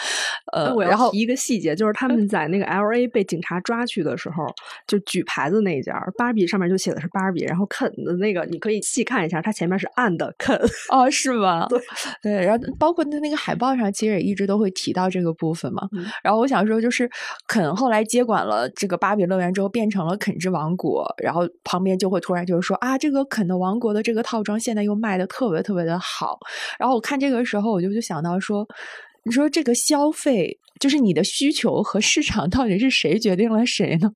呃，然后一个细节就是他们在那个 L A 被警察抓去的时候，就举牌子那家芭比上面就写的是芭比，然后肯的那个你可以细看一下，它前面是暗的肯。哦，是吗？对 对，然后包括他那个海报上，其实也一直都会提到这个部分嘛。然后我想说，就是肯后来接管了这个芭比乐园之后，变成了肯之王国，然后旁边就会突然就是说啊，这个肯的王国的这个套装现在又卖的特别特别的好。然后我看这个时候，我就就想到说，你说这个消费。就是你的需求和市场到底是谁决定了谁呢？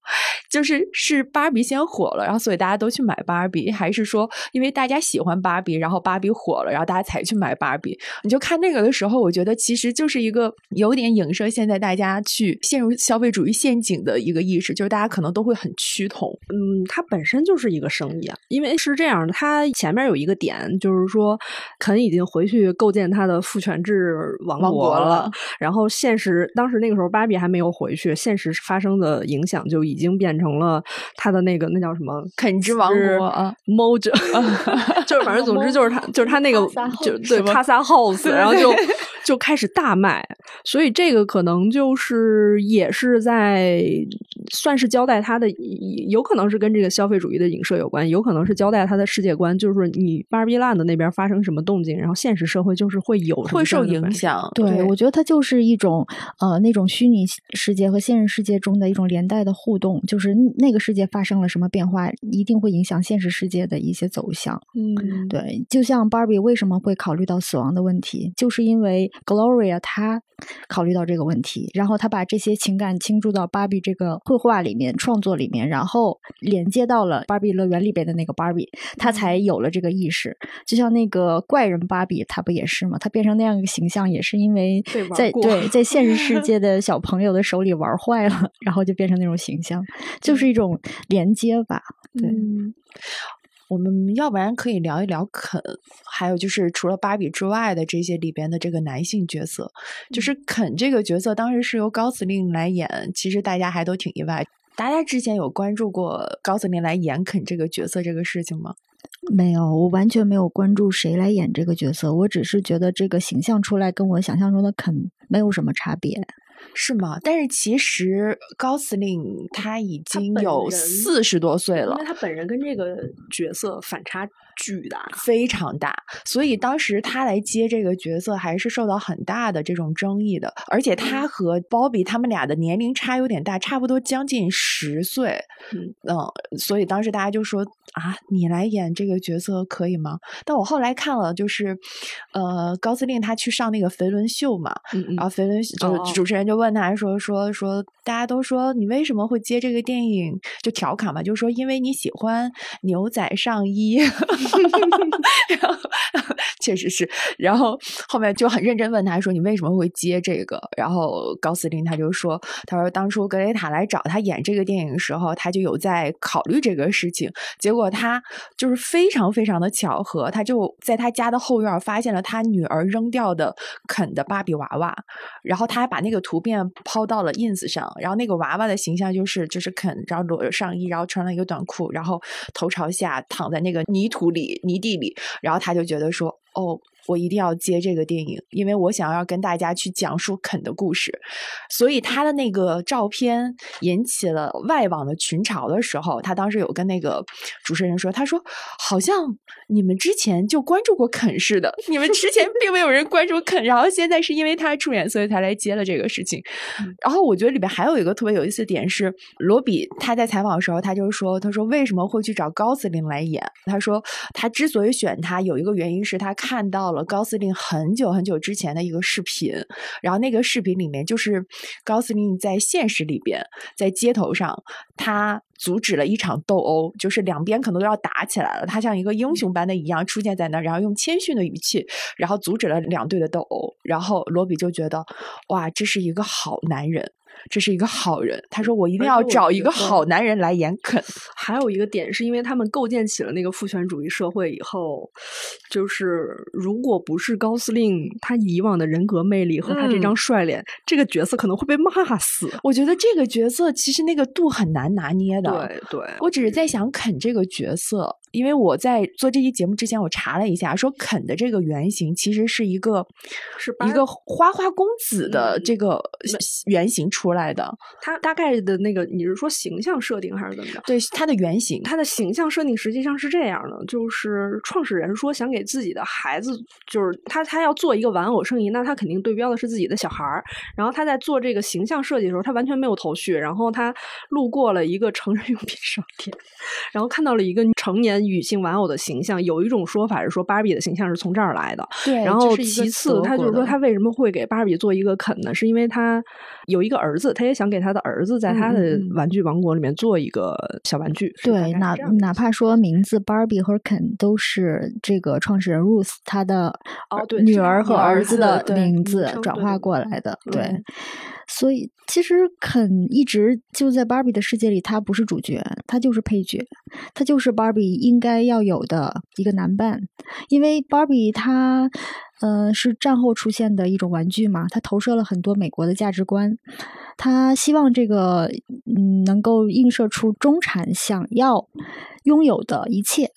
就是是芭比先火了，然后所以大家都去买芭比，还是说因为大家喜欢芭比，然后芭比火了，然后大家才去买芭比？你就看那个的时候，我觉得其实就是一个有点影射现在大家去陷入消费主义陷阱的一个意识，就是大家可能都会很趋同。嗯，它本身就是一个生意啊，因为是这样的，它前面有一个点，就是说肯已经回去构建他的父权制王国了，然后现实。当时那个时候，芭比还没有回去，现实发生的影响就已经变成了他的那个那叫什么肯之王国啊，Mojo，就是反正总之就是他就是他那个就对 Casa House，然后就 就开始大卖，所以这个可能就是也是在算是交代他的，有可能是跟这个消费主义的影射有关，有可能是交代他的世界观，就是你芭比 land 那边发生什么动静，然后现实社会就是会有会受影响。对，我觉得它就是一种。呃，那种虚拟世界和现实世界中的一种连带的互动，就是那个世界发生了什么变化，一定会影响现实世界的一些走向。嗯，对，就像 Barbie 为什么会考虑到死亡的问题，就是因为 Gloria 她考虑到这个问题，然后她把这些情感倾注到 Barbie 这个绘画里面、创作里面，然后连接到了 Barbie 乐园里边的那个 Barbie，她才有了这个意识。就像那个怪人芭比，她不也是吗？她变成那样一个形象，也是因为在对在现实世界 的小朋友的手里玩坏了，然后就变成那种形象，就是一种连接吧。对，我们要不然可以聊一聊肯，还有就是除了芭比之外的这些里边的这个男性角色，就是肯这个角色当时是由高司令来演，其实大家还都挺意外。大家之前有关注过高司令来演肯这个角色这个事情吗？没有，我完全没有关注谁来演这个角色，我只是觉得这个形象出来跟我想象中的肯没有什么差别。是吗？但是其实高司令他已经有人四十多岁了因为，他本人跟这个角色反差巨大。非常大，所以当时他来接这个角色还是受到很大的这种争议的，而且他和鲍比他们俩的年龄差有点大，差不多将近十岁，嗯所以当时大家就说啊，你来演这个角色可以吗？但我后来看了，就是呃，高司令他去上那个肥伦秀嘛，嗯嗯然后肥伦就是主持人就问他说说说，大家都说你为什么会接这个电影？就调侃嘛，就说因为你喜欢牛仔上衣，然后确实是，然后后面就很认真问他说你为什么会接这个？然后高司令他就说，他说当初格雷塔来找他演这个电影的时候，他就有在考虑这个事情，结果他就是非常非常的巧合，他就在他家的后院发现了他女儿扔掉的肯的芭比娃娃，然后他还把那个图片抛到了 ins 上，然后那个娃娃的形象就是就是肯，然后裸着上衣，然后穿了一个短裤，然后头朝下躺在那个泥土里泥地里，然后他就觉得说，哦。我一定要接这个电影，因为我想要跟大家去讲述肯的故事，所以他的那个照片引起了外网的群嘲的时候，他当时有跟那个主持人说，他说好像你们之前就关注过肯似的，你们之前并没有人关注肯，然后现在是因为他出演，所以才来接了这个事情。然后我觉得里边还有一个特别有意思的点是，罗比他在采访的时候，他就说，他说为什么会去找高司令来演？他说他之所以选他，有一个原因是他看到了高司令很久很久之前的一个视频，然后那个视频里面就是高司令在现实里边，在街头上，他阻止了一场斗殴，就是两边可能都要打起来了，他像一个英雄般的一样出现在那儿，然后用谦逊的语气，然后阻止了两队的斗殴，然后罗比就觉得，哇，这是一个好男人。这是一个好人，他说：“我一定要找一个好男人来演肯。还有一个点是因为他们构建起了那个父权主义社会以后，就是如果不是高司令他以往的人格魅力和他这张嗯帅脸，这个角色可能会被骂死。我觉得这个角色其实那个度很难拿捏的。对对，我只是在想肯这个角色，因为我在做这期节目之前，我查了一下，说肯的这个原型其实是一个是一个花花公子的嗯这个原型出来的，他大概的那个你是说形象设定还是怎么着？对他的原型。他的形象设定实际上是这样的，就是创始人说想给自己的孩子，就是他他要做一个玩偶生意，那他肯定对标的是自己的小孩儿。然后他在做这个形象设计的时候，他完全没有头绪。然后他路过了一个成人用品商店，然后看到了一个成年女性玩偶的形象。有一种说法是说芭比的形象是从这儿来的，对，然后其次，他就是说他为什么会给芭比做一个肯呢？是因为他有一个儿子，他也想给他的儿子在他的嗯嗯嗯玩具王国里面做一个小玩具。对，哪哪怕说名字 Barbie 和 Ken 都是这个创始人 Ruth 他的哦对女儿和儿子的名名字转化过来的，对嗯。所以其实肯一直就在 Barbie 的世界里，他不是主角，他就是配角，他就是 Barbie 应该要有的一个男伴，因为 Barbie 它。呃，是战后出现的一种玩具嘛，它投射了很多美国的价值观，他希望这个嗯能够映射出中产想要拥有的一切，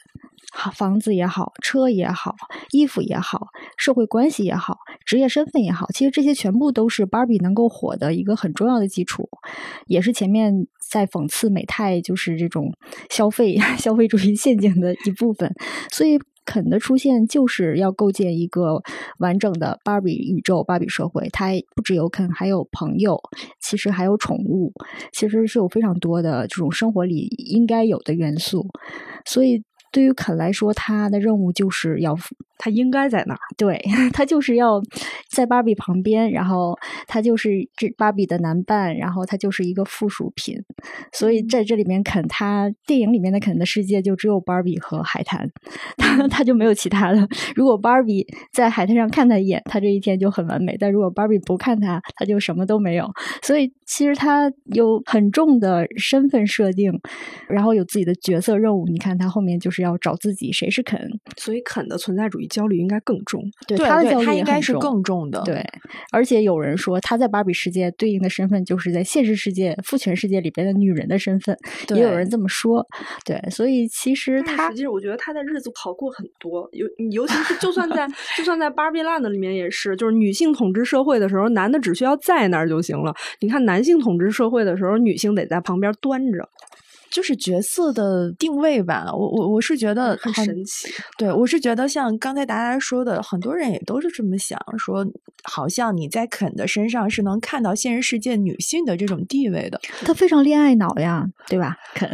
好房子也好，车也好，衣服也好，社会关系也好，职业身份也好，其实这些全部都是芭比能够火的一个很重要的基础，也是前面在讽刺美泰就是这种消费 消费主义陷阱的一部分，所以。肯的出现就是要构建一个完整的芭比宇宙、芭比社会。它不只有肯，还有朋友，其实还有宠物，其实是有非常多的这种生活里应该有的元素。所以对于肯来说，他的任务就是要他应该在那儿。对 他就是要在芭比旁边，然后他就是这芭比的男伴，然后他就是一个附属品。所以在这里面，肯他电影里面的肯的世界就只有芭比和海滩，他他就没有其他的。如果芭比在海滩上看他一眼，他这一天就很完美；但如果芭比不看他，他就什么都没有。所以其实他有很重的身份设定，然后有自己的角色任务。你看他后面就是是要找自己，谁是肯？所以肯的存在主义焦虑应该更重。对他的焦虑应该是更重的。对，而且有人说他在芭比世界对应的身份就是在现实世界父权世界里边的女人的身份，也有人这么说。对，所以其实他实际上，我觉得他的日子好过很多，尤尤其是就算在 就算在芭比 land 里面也是，就是女性统治社会的时候，男的只需要在那儿就行了。你看男性统治社会的时候，女性得在旁边端着，就是角色的定位吧，我我我是觉得很神奇。对，我是觉得像刚才达达说的，很多人也都是这么想，说好像你在肯的身上是能看到现实世界女性的这种地位的他非常恋爱脑呀，对吧？肯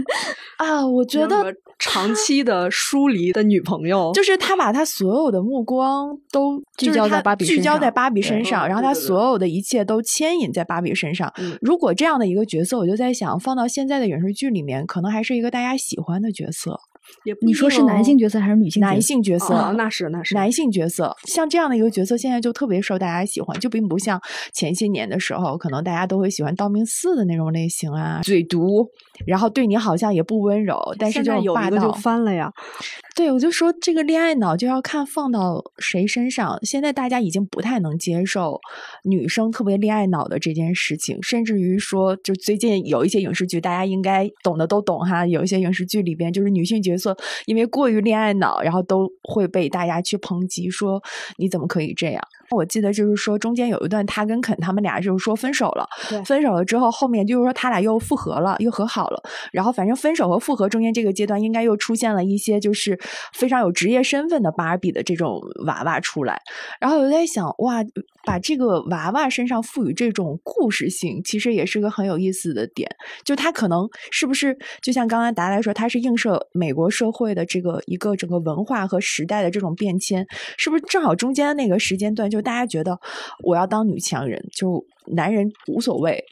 啊。我觉得个长期的疏离的女朋友，就是他把他所有的目光都聚焦在芭比聚身上焦在芭比身上，然后他所有的一切都牵引在芭比身上。嗯如果这样的一个角色，我就在想，放到现在的影视剧里面，可能还是一个大家喜欢的角色。也不你说是男性角色还是女性角色？男性角色，哦那是那是男性角色，像这样的一个角色，现在就特别受大家喜欢，就并不像前些年的时候，可能大家都会喜欢道明寺的那种类型啊，嘴毒，然后对你好像也不温柔，但是现在就。翻了呀。对，我就说这个恋爱脑就要看放到谁身上。现在大家已经不太能接受女生特别恋爱脑的这件事情，甚至于说，就最近有一些影视剧，大家应该懂的都懂哈。有一些影视剧里边，就是女性角色因为过于恋爱脑，然后都会被大家去抨击，说你怎么可以这样？我记得就是说，中间有一段他跟肯他们俩就是说分手了，对分手了之后，后面就是说他俩又复合了，又和好了。然后反正分手和复合中间这个阶段，应该又出现了一些就是非常有职业身份的芭比的这种娃娃出来。然后我就在想，哇，把这个娃娃身上赋予这种故事性，其实也是个很有意思的点。就它可能是不是就像刚刚达来说，它是映射美国社会的这个一个整个文化和时代的这种变迁，是不是正好中间的那个时间段，就大家觉得我要当女强人，就男人无所谓，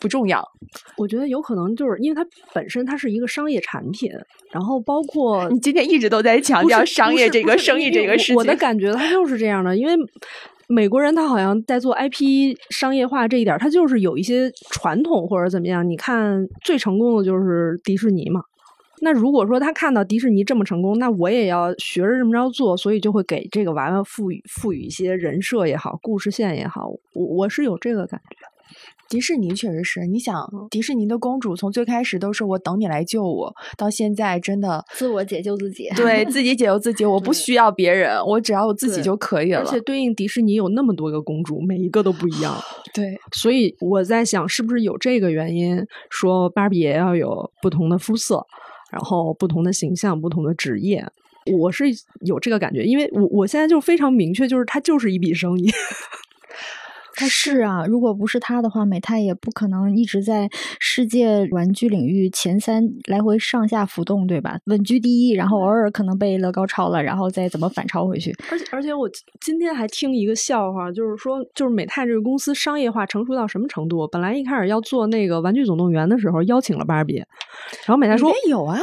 不重要。我觉得有可能就是因为它本身它是一个商业产品，然后包括你今天一直都在强调商业这个生意这个事情，我的感觉它就是这样的，因为美国人他好像在做 IP 商业化这一点，他就是有一些传统或者怎么样。你看最成功的就是迪士尼嘛。那如果说他看到迪士尼这么成功，那我也要学着这么着做，所以就会给这个娃娃赋予赋予一些人设也好，故事线也好，我我是有这个感觉。迪士尼确实是，你想，嗯迪士尼的公主从最开始都是我等你来救我，到现在真的自我解救自己。对自己解救自己，我不需要别人，我只要我自己就可以了。而且对应迪士尼有那么多个公主，每一个都不一样。对，所以我在想，是不是有这个原因，说芭比也要有不同的肤色，然后不同的形象、不同的职业。我是有这个感觉，因为我我现在就非常明确，就是它就是一笔生意。他是啊，如果不是他的话，美泰也不可能一直在世界玩具领域前三来回上下浮动，对吧？稳居第一，然后偶尔可能被乐高超了，然后再怎么反超回去。而且而且我今天还听一个笑话，就是说，就是美泰这个公司商业化成熟到什么程度？本来一开始要做那个《玩具总动员》的时候，邀请了芭比，然后美泰说里面有啊，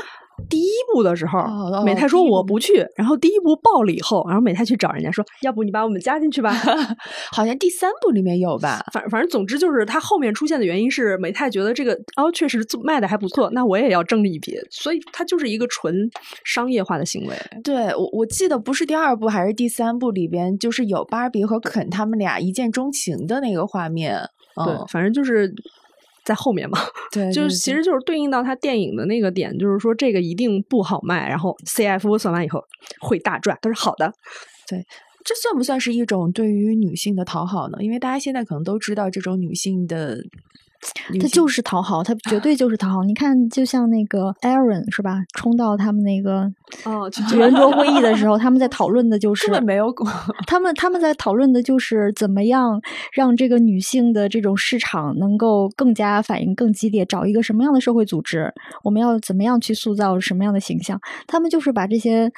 第一部的时候，美泰说我不去，然后第一部爆了以后，然后美泰去找人家说，要不你把我们加进去吧。好像第三部里面有吧？反反正总之就是他后面出现的原因是美泰觉得这个哦确实卖的还不错，那我也要挣一笔，所以他就是一个纯商业化的行为。对我我记得不是第二部还是第三部里边，就是有芭比和肯他们俩一见钟情的那个画面。对嗯，，反正就是在后面嘛，对，就是其实就是对应到他电影的那个点，就是说这个一定不好卖，然后 CF 算完以后会大赚，都是好的。对这算不算是一种对于女性的讨好呢？因为大家现在可能都知道这种女性的，他就是讨好，他绝对就是讨好。你看，就像那个 Aaron 是吧？冲到他们那个哦，去圆桌会议的时候，他们在讨论的就是根本没有过。他们他们在讨论的就是怎么样让这个女性的这种市场能够更加反应更激烈，找一个什么样的社会组织，我们要怎么样去塑造什么样的形象？他们就是把这些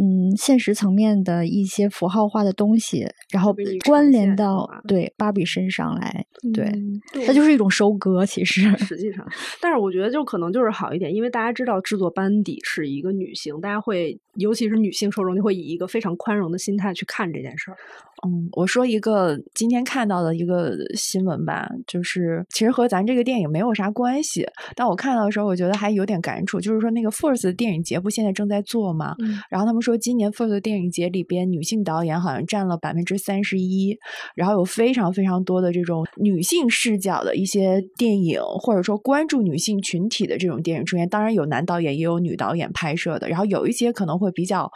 嗯现实层面的一些符号化的东西，然后关联到对芭比身上来，对，嗯它就是一种收割，其实。实际上，但是我觉得就可能就是好一点，因为大家知道制作班底是一个女性，大家会，尤其是女性受众，就会以一个非常宽容的心态去看这件事儿。嗯，我说一个今天看到的一个新闻吧，就是其实和咱这个电影没有啥关系，但我看到的时候，我觉得还有点感触，就是说那个 First 电影节不现在正在做嘛？嗯然后他们说今年 First 电影节里边女性导演好像占了百分之三十一，然后有非常非常多的这种女性视角的一些电影，或者说关注女性群体的这种电影出现。当然有男导演也有女导演拍摄的，然后有一些可能会比较，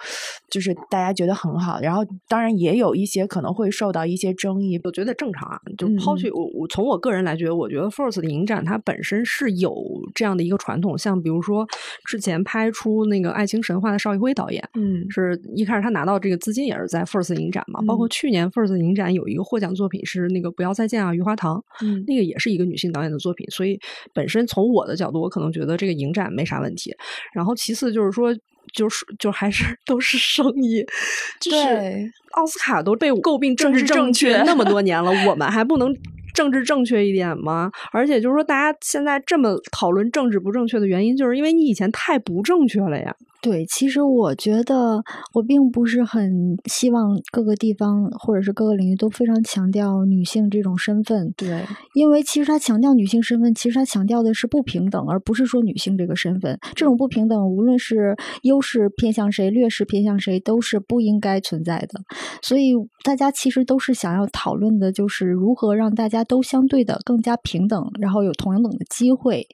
就是大家觉得很好，然后当然也有一些可能会受到一些争议。我觉得正常啊，就嗯抛去我我从我个人来觉得，我觉得 First 的影展它本身是有这样的一个传统，像比如说之前拍出那个《爱情神话》的邵艺辉导演，嗯是一开始他拿到这个资金也是在 First 影展嘛，包括嗯去年 First 影展有一个获奖作品是那个《不要再见啊，余华堂》，嗯那个也是一个女性导演的作品，所以本身从我的角度，我可能觉得这个影展没啥问题。然后其次就是说，就是就还是都是生意，就是对奥斯卡都被诟病政政治正确那么多 年了，我们还不能。政治正确一点吗？而且就是说，大家现在这么讨论政治不正确的原因，就是因为你以前太不正确了呀。对，其实我觉得我并不是很希望各个地方或者是各个领域都非常强调女性这种身份，对，因为其实他强调女性身份，其实他强调的是不平等，而不是说女性这个身份。这种不平等，无论是优势偏向谁，劣势偏向谁，都是不应该存在的。所以大家其实都是想要讨论的，就是如何让大家都相对的更加平等，然后有同等的机会。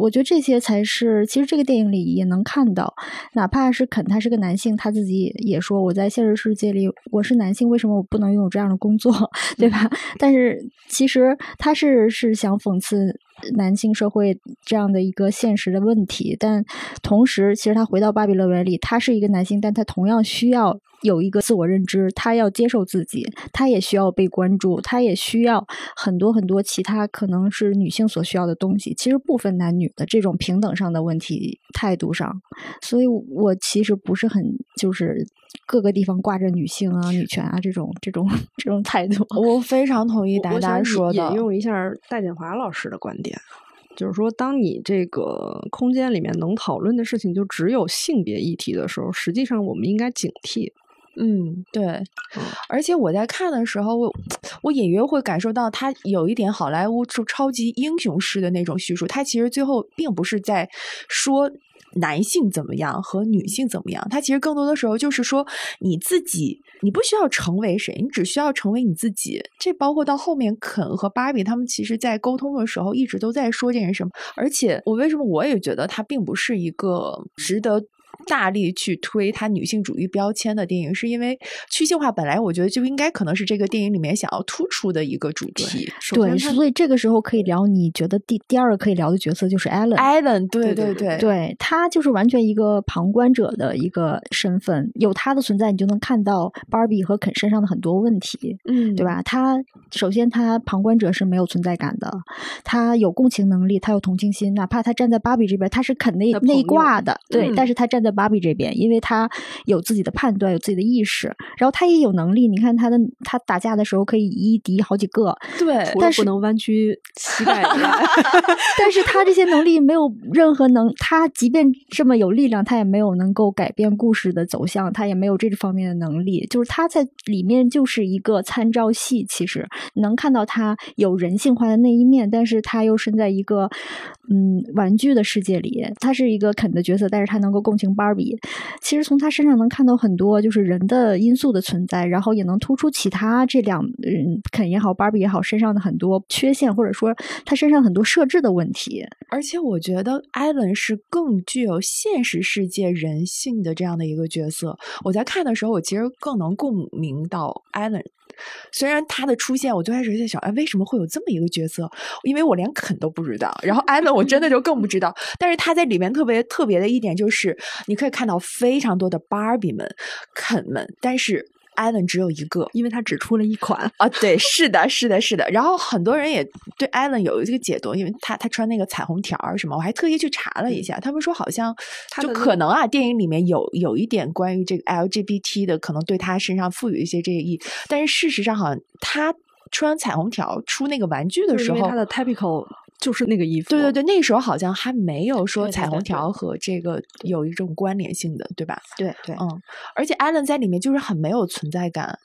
我觉得这些才是，其实这个电影里也能看到，哪怕是肯他是个男性，他自己也说我在现实世界里我是男性，为什么我不能拥有这样的工作，对吧？但是其实他是是想讽刺男性社会这样的一个现实的问题，但同时，其实他回到巴比乐园里，他是一个男性，但他同样需要有一个自我认知，他要接受自己，他也需要被关注，他也需要很多很多其他可能是女性所需要的东西。其实不分男女的这种平等上的问题态度上，所以我其实不是很就是各个地方挂着女性啊、女权啊这种这种这种态度。我非常同意达达我我想引说的引。用一下戴锦华老师的观点，就是说，当你这个空间里面能讨论的事情就只有性别议题的时候，实际上我们应该警惕。嗯，对，而且我在看的时候，我我隐约会感受到他有一点好莱坞就超级英雄式的那种叙述，他其实最后并不是在说。男性怎么样和女性怎么样？他其实更多的时候就是说你自己，你不需要成为谁，你只需要成为你自己。这包括到后面肯和芭比他们其实在沟通的时候一直都在说这件事。而且我为什么我也觉得他并不是一个值得。大力去推他女性主义标签的电影，是因为去性化本来我觉得就应该可能是这个电影里面想要突出的一个主题。对，所以这个时候可以聊，你觉得第第二个可以聊的角色就是 Allen。Allen，对对对对，对他就是完全一个旁观者的一个身份，有他的存在，你就能看到 Barbie 和肯身上的很多问题，嗯，对？吧？他首先他旁观者是没有存在感的，他有共情能力，他有同情心，哪怕他站在芭比这边，他是肯那那一挂的，对，嗯但是他站在芭比这边，因为她有自己的判断，有自己的意识，然后她也有能力，你看她的她打架的时候可以一敌好几个，对。但是不能弯曲膝盖 但是她这些能力没有任何能，她即便这么有力量，她也没有能够改变故事的走向，她也没有这方面的能力。就是她在里面就是一个参照系，其实能看到她有人性化的那一面，但是她又身在一个嗯玩具的世界里，她是一个肯的角色，但是她能够共情芭 Barbie，。其实从他身上能看到很多就是人的因素的存在，然后也能突出其他这两嗯肯也好，，Barbie 也好身上的很多缺陷，或者说他身上很多设置的问题。而且我觉得艾伦是更具有现实世界人性的这样的一个角色。我在看的时候，我其实更能共鸣到艾伦。虽然他的出现，我最开始在想，哎，为什么会有这么一个角色？因为我连肯都不知道，然后艾伦 我真的就更不知道。但是他在里面特别特别的一点就是，你可以看到非常多的芭比们、肯们，但是艾伦只有一个。因为他只出了一款，啊，对，是的，是的，是的。然后很多人也对艾伦有一个解读，因为他他穿那个彩虹条儿什么，我还特意去查了一下，他们说好像就可能啊，电影里面有有一点关于这个 LGBT 的，可能对他身上赋予一些这个意义，但是事实上好像他穿彩虹条出那个玩具的时候因为他，的 typical 就是那个衣服。对对对，那个时候好像还没有说彩虹条和这个有一种关联性的，对吧？对对，嗯，而且艾伦在里面就是很没有存在感，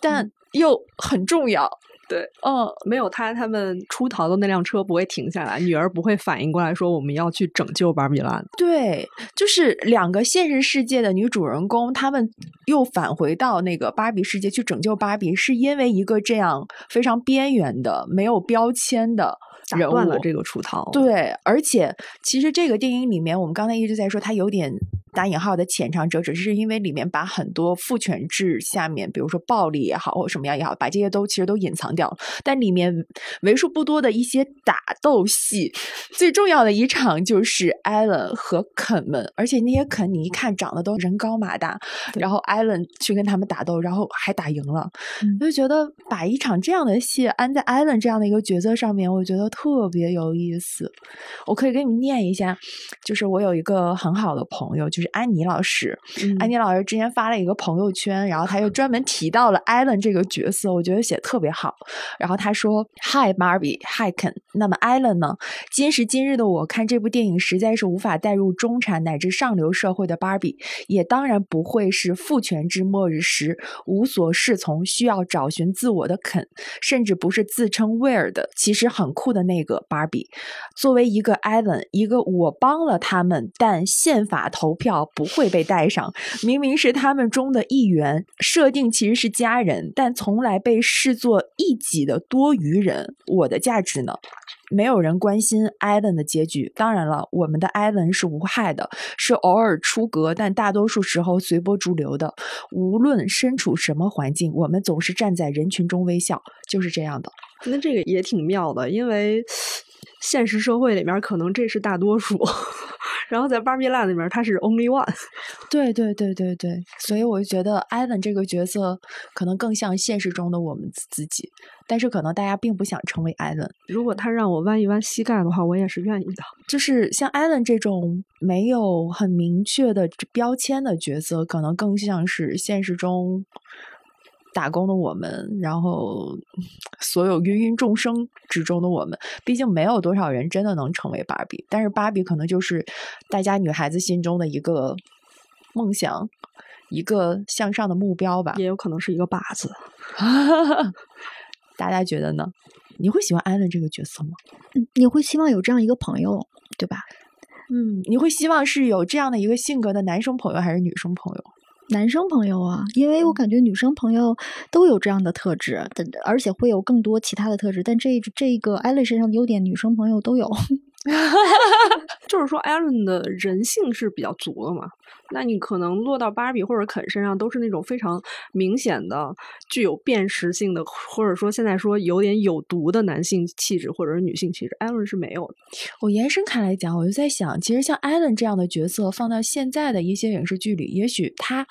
但又很重要。对，嗯，没有他，他们出逃的那辆车不会停下来，女儿不会反应过来说我们要去拯救芭比兰。对，就是两个现实世界的女主人公，她们又返回到那个芭比世界去拯救芭比，是因为一个这样非常边缘的、没有标签的打。断了这个出逃。对，而且其实这个电影里面，我们刚才一直在说，它有点打引号的浅尝辄止，是因为里面把很多父权制下面，比如说暴力也好，或者什么样也好，把这些都其实都隐藏掉了。但里面为数不多的一些打斗戏，最重要的一场就是艾伦和肯们，而且那些肯你一看长得都人高马大，然后艾伦去跟他们打斗，然后还打赢了，嗯我就觉得把一场这样的戏安在艾伦这样的一个角色上面，我觉得特别有意思。我可以给你们念一下，就是我有一个很好的朋友，就是安妮老师。嗯安妮老师之前发了一个朋友圈，然后他又专门提到了艾伦这个角色，我觉得写得特别好。然后他说：“Hi Barbie，Hi Ken。那么艾伦呢？今时今日的我看这部电影，实在是无法带入中产乃至上流社会的芭比，也当然不会是父权制末日时无所适从、需要找寻自我的肯，甚至不是自称 weird 的，其实很酷的那个芭比。作为一个艾伦，一个我帮了他们，但宪法投票不会被带上，明明是他们中的一员，设定其实是家人，但从来被视作一己的多余人。我的价值呢？没有人关心艾伦的结局。当然了，我们的艾伦是无害的，是偶尔出格，但大多数时候随波逐流的。无论身处什么环境，我们总是站在人群中微笑，就是这样的。那这个也挺妙的，因为现实社会里面可能这是大多数，然后在芭比 land 里面他是 only one。对对对对对，所以我就觉得艾伦这个角色可能更像现实中的我们自自己，但是可能大家并不想成为艾伦。如果他让我弯一弯膝盖的话，我也是愿意的。就是像艾伦这种没有很明确的标签的角色，可能更像是现实中打工的我们，然后所有芸芸众生之中的我们。毕竟没有多少人真的能成为芭比，但是芭比可能就是大家女孩子心中的一个梦想，一个向上的目标吧。也有可能是一个靶子。大家觉得呢？你会喜欢艾伦这个角色吗？嗯你会希望有这样一个朋友，对吧？嗯，你会希望是有这样的一个性格的男生朋友还是女生朋友？男生朋友啊，因为我感觉女生朋友都有这样的特质，但而且会有更多其他的特质。但这这个艾丽身上的优点，女生朋友都有。就是说，艾伦的人性是比较足的嘛。那你可能落到芭比或者肯身上，都是那种非常明显的、具有辨识性的，或者说现在说有点有毒的男性气质或者是女性气质。艾伦是没有的。我延伸开来讲，我就在想，其实像艾伦这样的角色，放到现在的一些影视剧里，也许他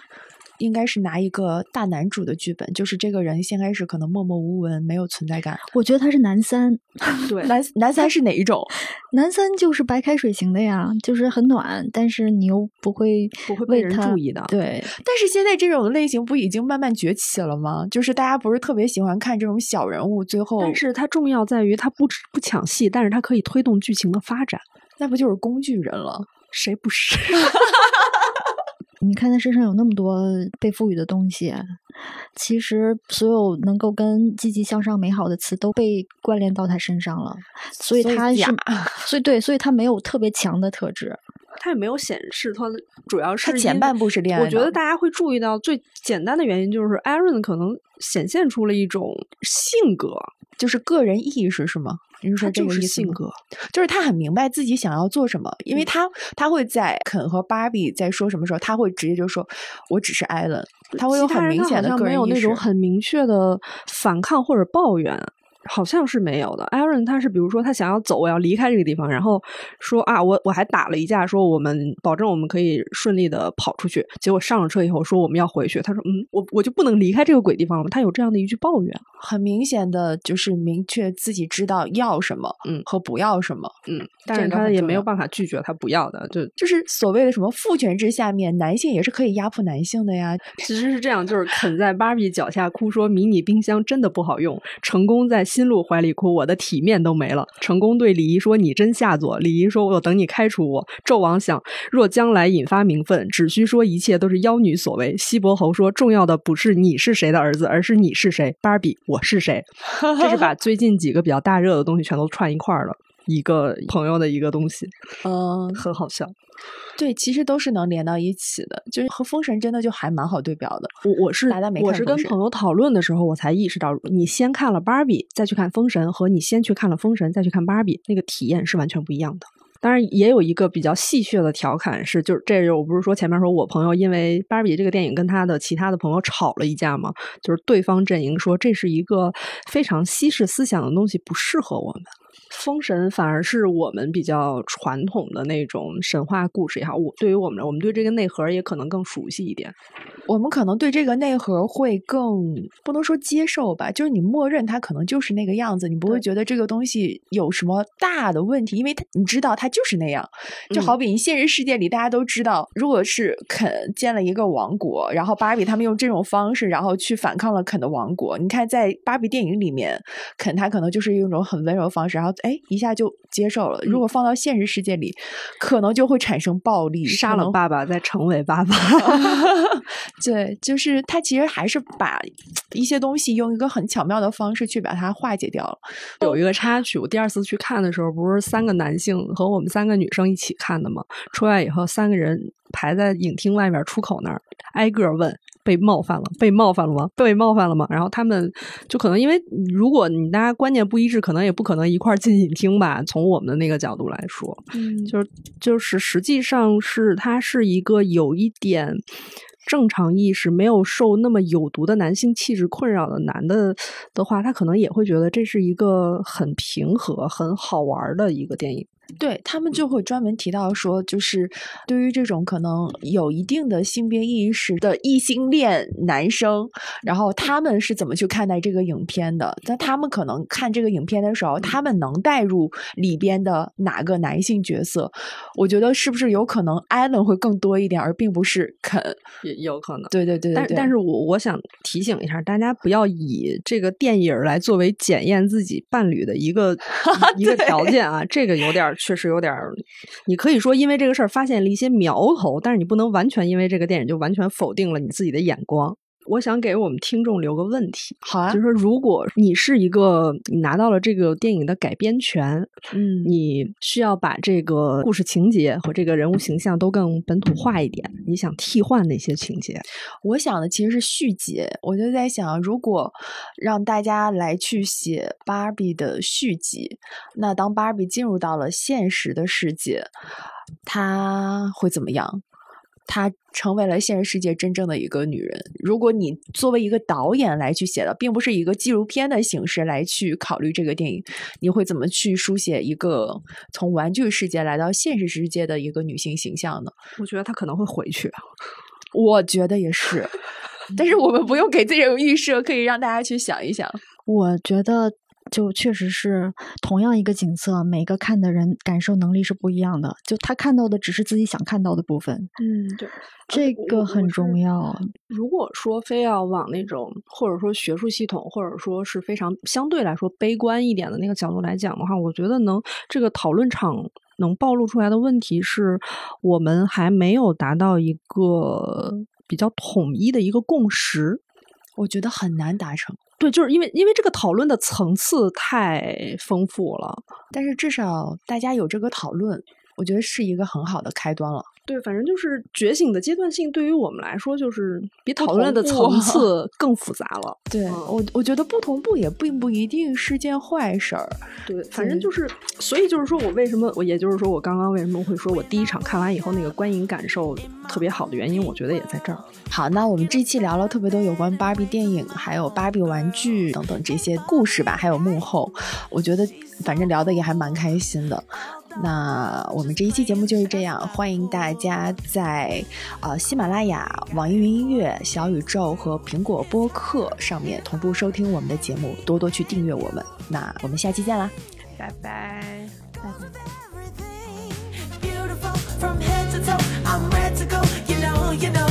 应该是拿一个大男主的剧本，就是这个人先开始可能默默无闻，没有存在感。我觉得他是男三，对，男男三是哪一种？男三就是白开水型的呀，就是很暖，但是你又不会不会被人注意的对，但是现在这种类型不已经慢慢崛起了吗？就是大家不是特别喜欢看这种小人物，最后但是它重要在于它不不抢戏，但是它可以推动剧情的发展。那不就是工具人了？谁不是？你看他身上有那么多被赋予的东西，其实所有能够跟积极向上、美好的词都被关联到他身上了，所以他是假，所以对，所以他没有特别强的特质。它也没有显示它的，主要是他前半部是恋爱我觉得大家会注意到最简单的原因就是艾伦可能显现出了一种性格，就是个人意识是吗？你是说这个意思吗性格。就是他很明白自己想要做什么，因为他他会在肯和芭比在说什么时候，他会直接就说：“我只是艾伦。”他会有很明显的个人意识。那种很明确的反抗或者抱怨，好像是没有的。Aaron 他是比如说他想要走，我要离开这个地方，然后说啊，我我还打了一架，说我们保证我们可以顺利的跑出去。结果上了车以后说我们要回去，他说嗯，我我就不能离开这个鬼地方了？他有这样的一句抱怨。很明显的就是明确自己知道要什么，嗯和不要什么，嗯，但是他也没有办法拒绝他不要的，就就是所谓的什么父权制下面，男性也是可以压迫男性的呀。其实是这样，就是肯在芭比脚下哭，说迷你冰箱真的不好用。成功在心露怀里哭，我的体面都没了。成功对李姨说：“你真下作。”李姨说：“我等你开除我。”纣王想，若将来引发民愤，只需说一切都是妖女所为。西伯侯说：“重要的不是你是谁的儿子，而是你是谁。芭比，我是谁？”这是把最近几个比较大热的东西全都串一块儿了。一个朋友的一个东西，嗯，很好笑。对，其实都是能连到一起的，就是和封神真的就还蛮好对标的。我我是大家没我看封神是跟朋友讨论的时候，我才意识到，你先看了芭比，再去看封神，和你先去看了封神，再去看芭比，那个体验是完全不一样的。当然，也有一个比较戏谑的调侃是，就是这个我不是说前面说我朋友因为芭比这个电影跟他的其他的朋友吵了一架吗？就是对方阵营说这是一个非常西式思想的东西，不适合我们。封神反而是我们比较传统的那种神话故事也好，我对于我们我们对这个内核也可能更熟悉一点。我们可能对这个内核会更不能说接受吧，就是你默认它可能就是那个样子，你不会觉得这个东西有什么大的问题，因为它你知道它就是那样。就嗯好比你现实世界里大家都知道，如果是肯建了一个王国，然后芭比他们用这种方式，然后去反抗了肯的王国。你看在芭比电影里面，肯他可能就是用一种很温柔的方式，然后哎一下就接受了。如果放到现实世界里，可能就会产生暴力，杀了爸爸再成为爸爸。对，就是他其实还是把一些东西用一个很巧妙的方式去把它化解掉了。有一个插曲，我第二次去看的时候，不是三个男性和我们三个女生一起看的吗？出来以后，三个人排在影厅外面出口那儿，挨个问。被冒犯了？被冒犯了吗？被冒犯了吗？然后他们就可能因为，如果你大家观念不一致，可能也不可能一块儿进影厅吧。从我们的那个角度来说，嗯就是就是实际上是他是一个有一点正常意识没有受那么有毒的男性气质困扰的男的的话，他可能也会觉得这是一个很平和、很好玩儿的一个电影。对他们就会专门提到说，就是对于这种可能有一定的性别意识的异性恋男生，然后他们是怎么去看待这个影片的？那他们可能看这个影片的时候，他们能带入里边的哪个男性角色？我觉得是不是有可能艾伦会更多一点，而并不是肯？也有可能。对对对对对。但但是我我想提醒一下大家，不要以这个电影来作为检验自己伴侣的一个一 一个条件啊，这个有点儿确实有点儿，你可以说因为这个事儿发现了一些苗头，但是你不能完全因为这个电影就完全否定了你自己的眼光。我想给我们听众留个问题，好啊就是说，如果你是一个你拿到了这个电影的改编权，嗯你需要把这个故事情节和这个人物形象都更本土化一点，你想替换哪些情节？我想的其实是续集，我就在想，如果让大家来去写芭比的续集，那当芭比进入到了现实的世界，她会怎么样？她成为了现实世界真正的一个女人。如果你作为一个导演来去写的，并不是一个纪录片的形式来去考虑这个电影，你会怎么去书写一个从玩具世界来到现实世界的一个女性形象呢？我觉得她可能会回去。我觉得也是，但是我们不用给这种预设，可以让大家去想一想。我觉得就确实是同样一个景色，每个看的人感受能力是不一样的。就他看到的只是自己想看到的部分，嗯，对，这个很重。要。如果说非要往那种或者说学术系统，或者说是非常相对来说悲观一点的那个角度来讲的话，我觉得能这个讨论场能暴露出来的问题是，我们还没有达到一个比较统一的一个共识。我觉得很难达成，对，就是因为因为这个讨论的层次太丰富了。但是至少大家有这个讨论。我觉得是一个很好的开端了。对，反正就是觉醒的阶段性，对于我们来说，就是比讨论的层次更复杂了。对我，我觉得不同步也并不一定是件坏事儿。对，反正就是，所以就是说我为什么我，也就是说我刚刚为什么会说我第一场看完以后那个观影感受特别好的原因，我觉得也在这儿。好，那我们这期聊了特别多有关芭比电影，还有芭比玩具等等这些故事吧，还有幕后，我觉得反正聊的也还蛮开心的。那我们这一期节目就是这样，欢迎大家在呃喜马拉雅、网易云音乐、小宇宙和苹果播客上面同步收听我们的节目，多多去订阅我们。那我们下期见啦，拜拜，From head to toe, I'm ready to go, you know, you know.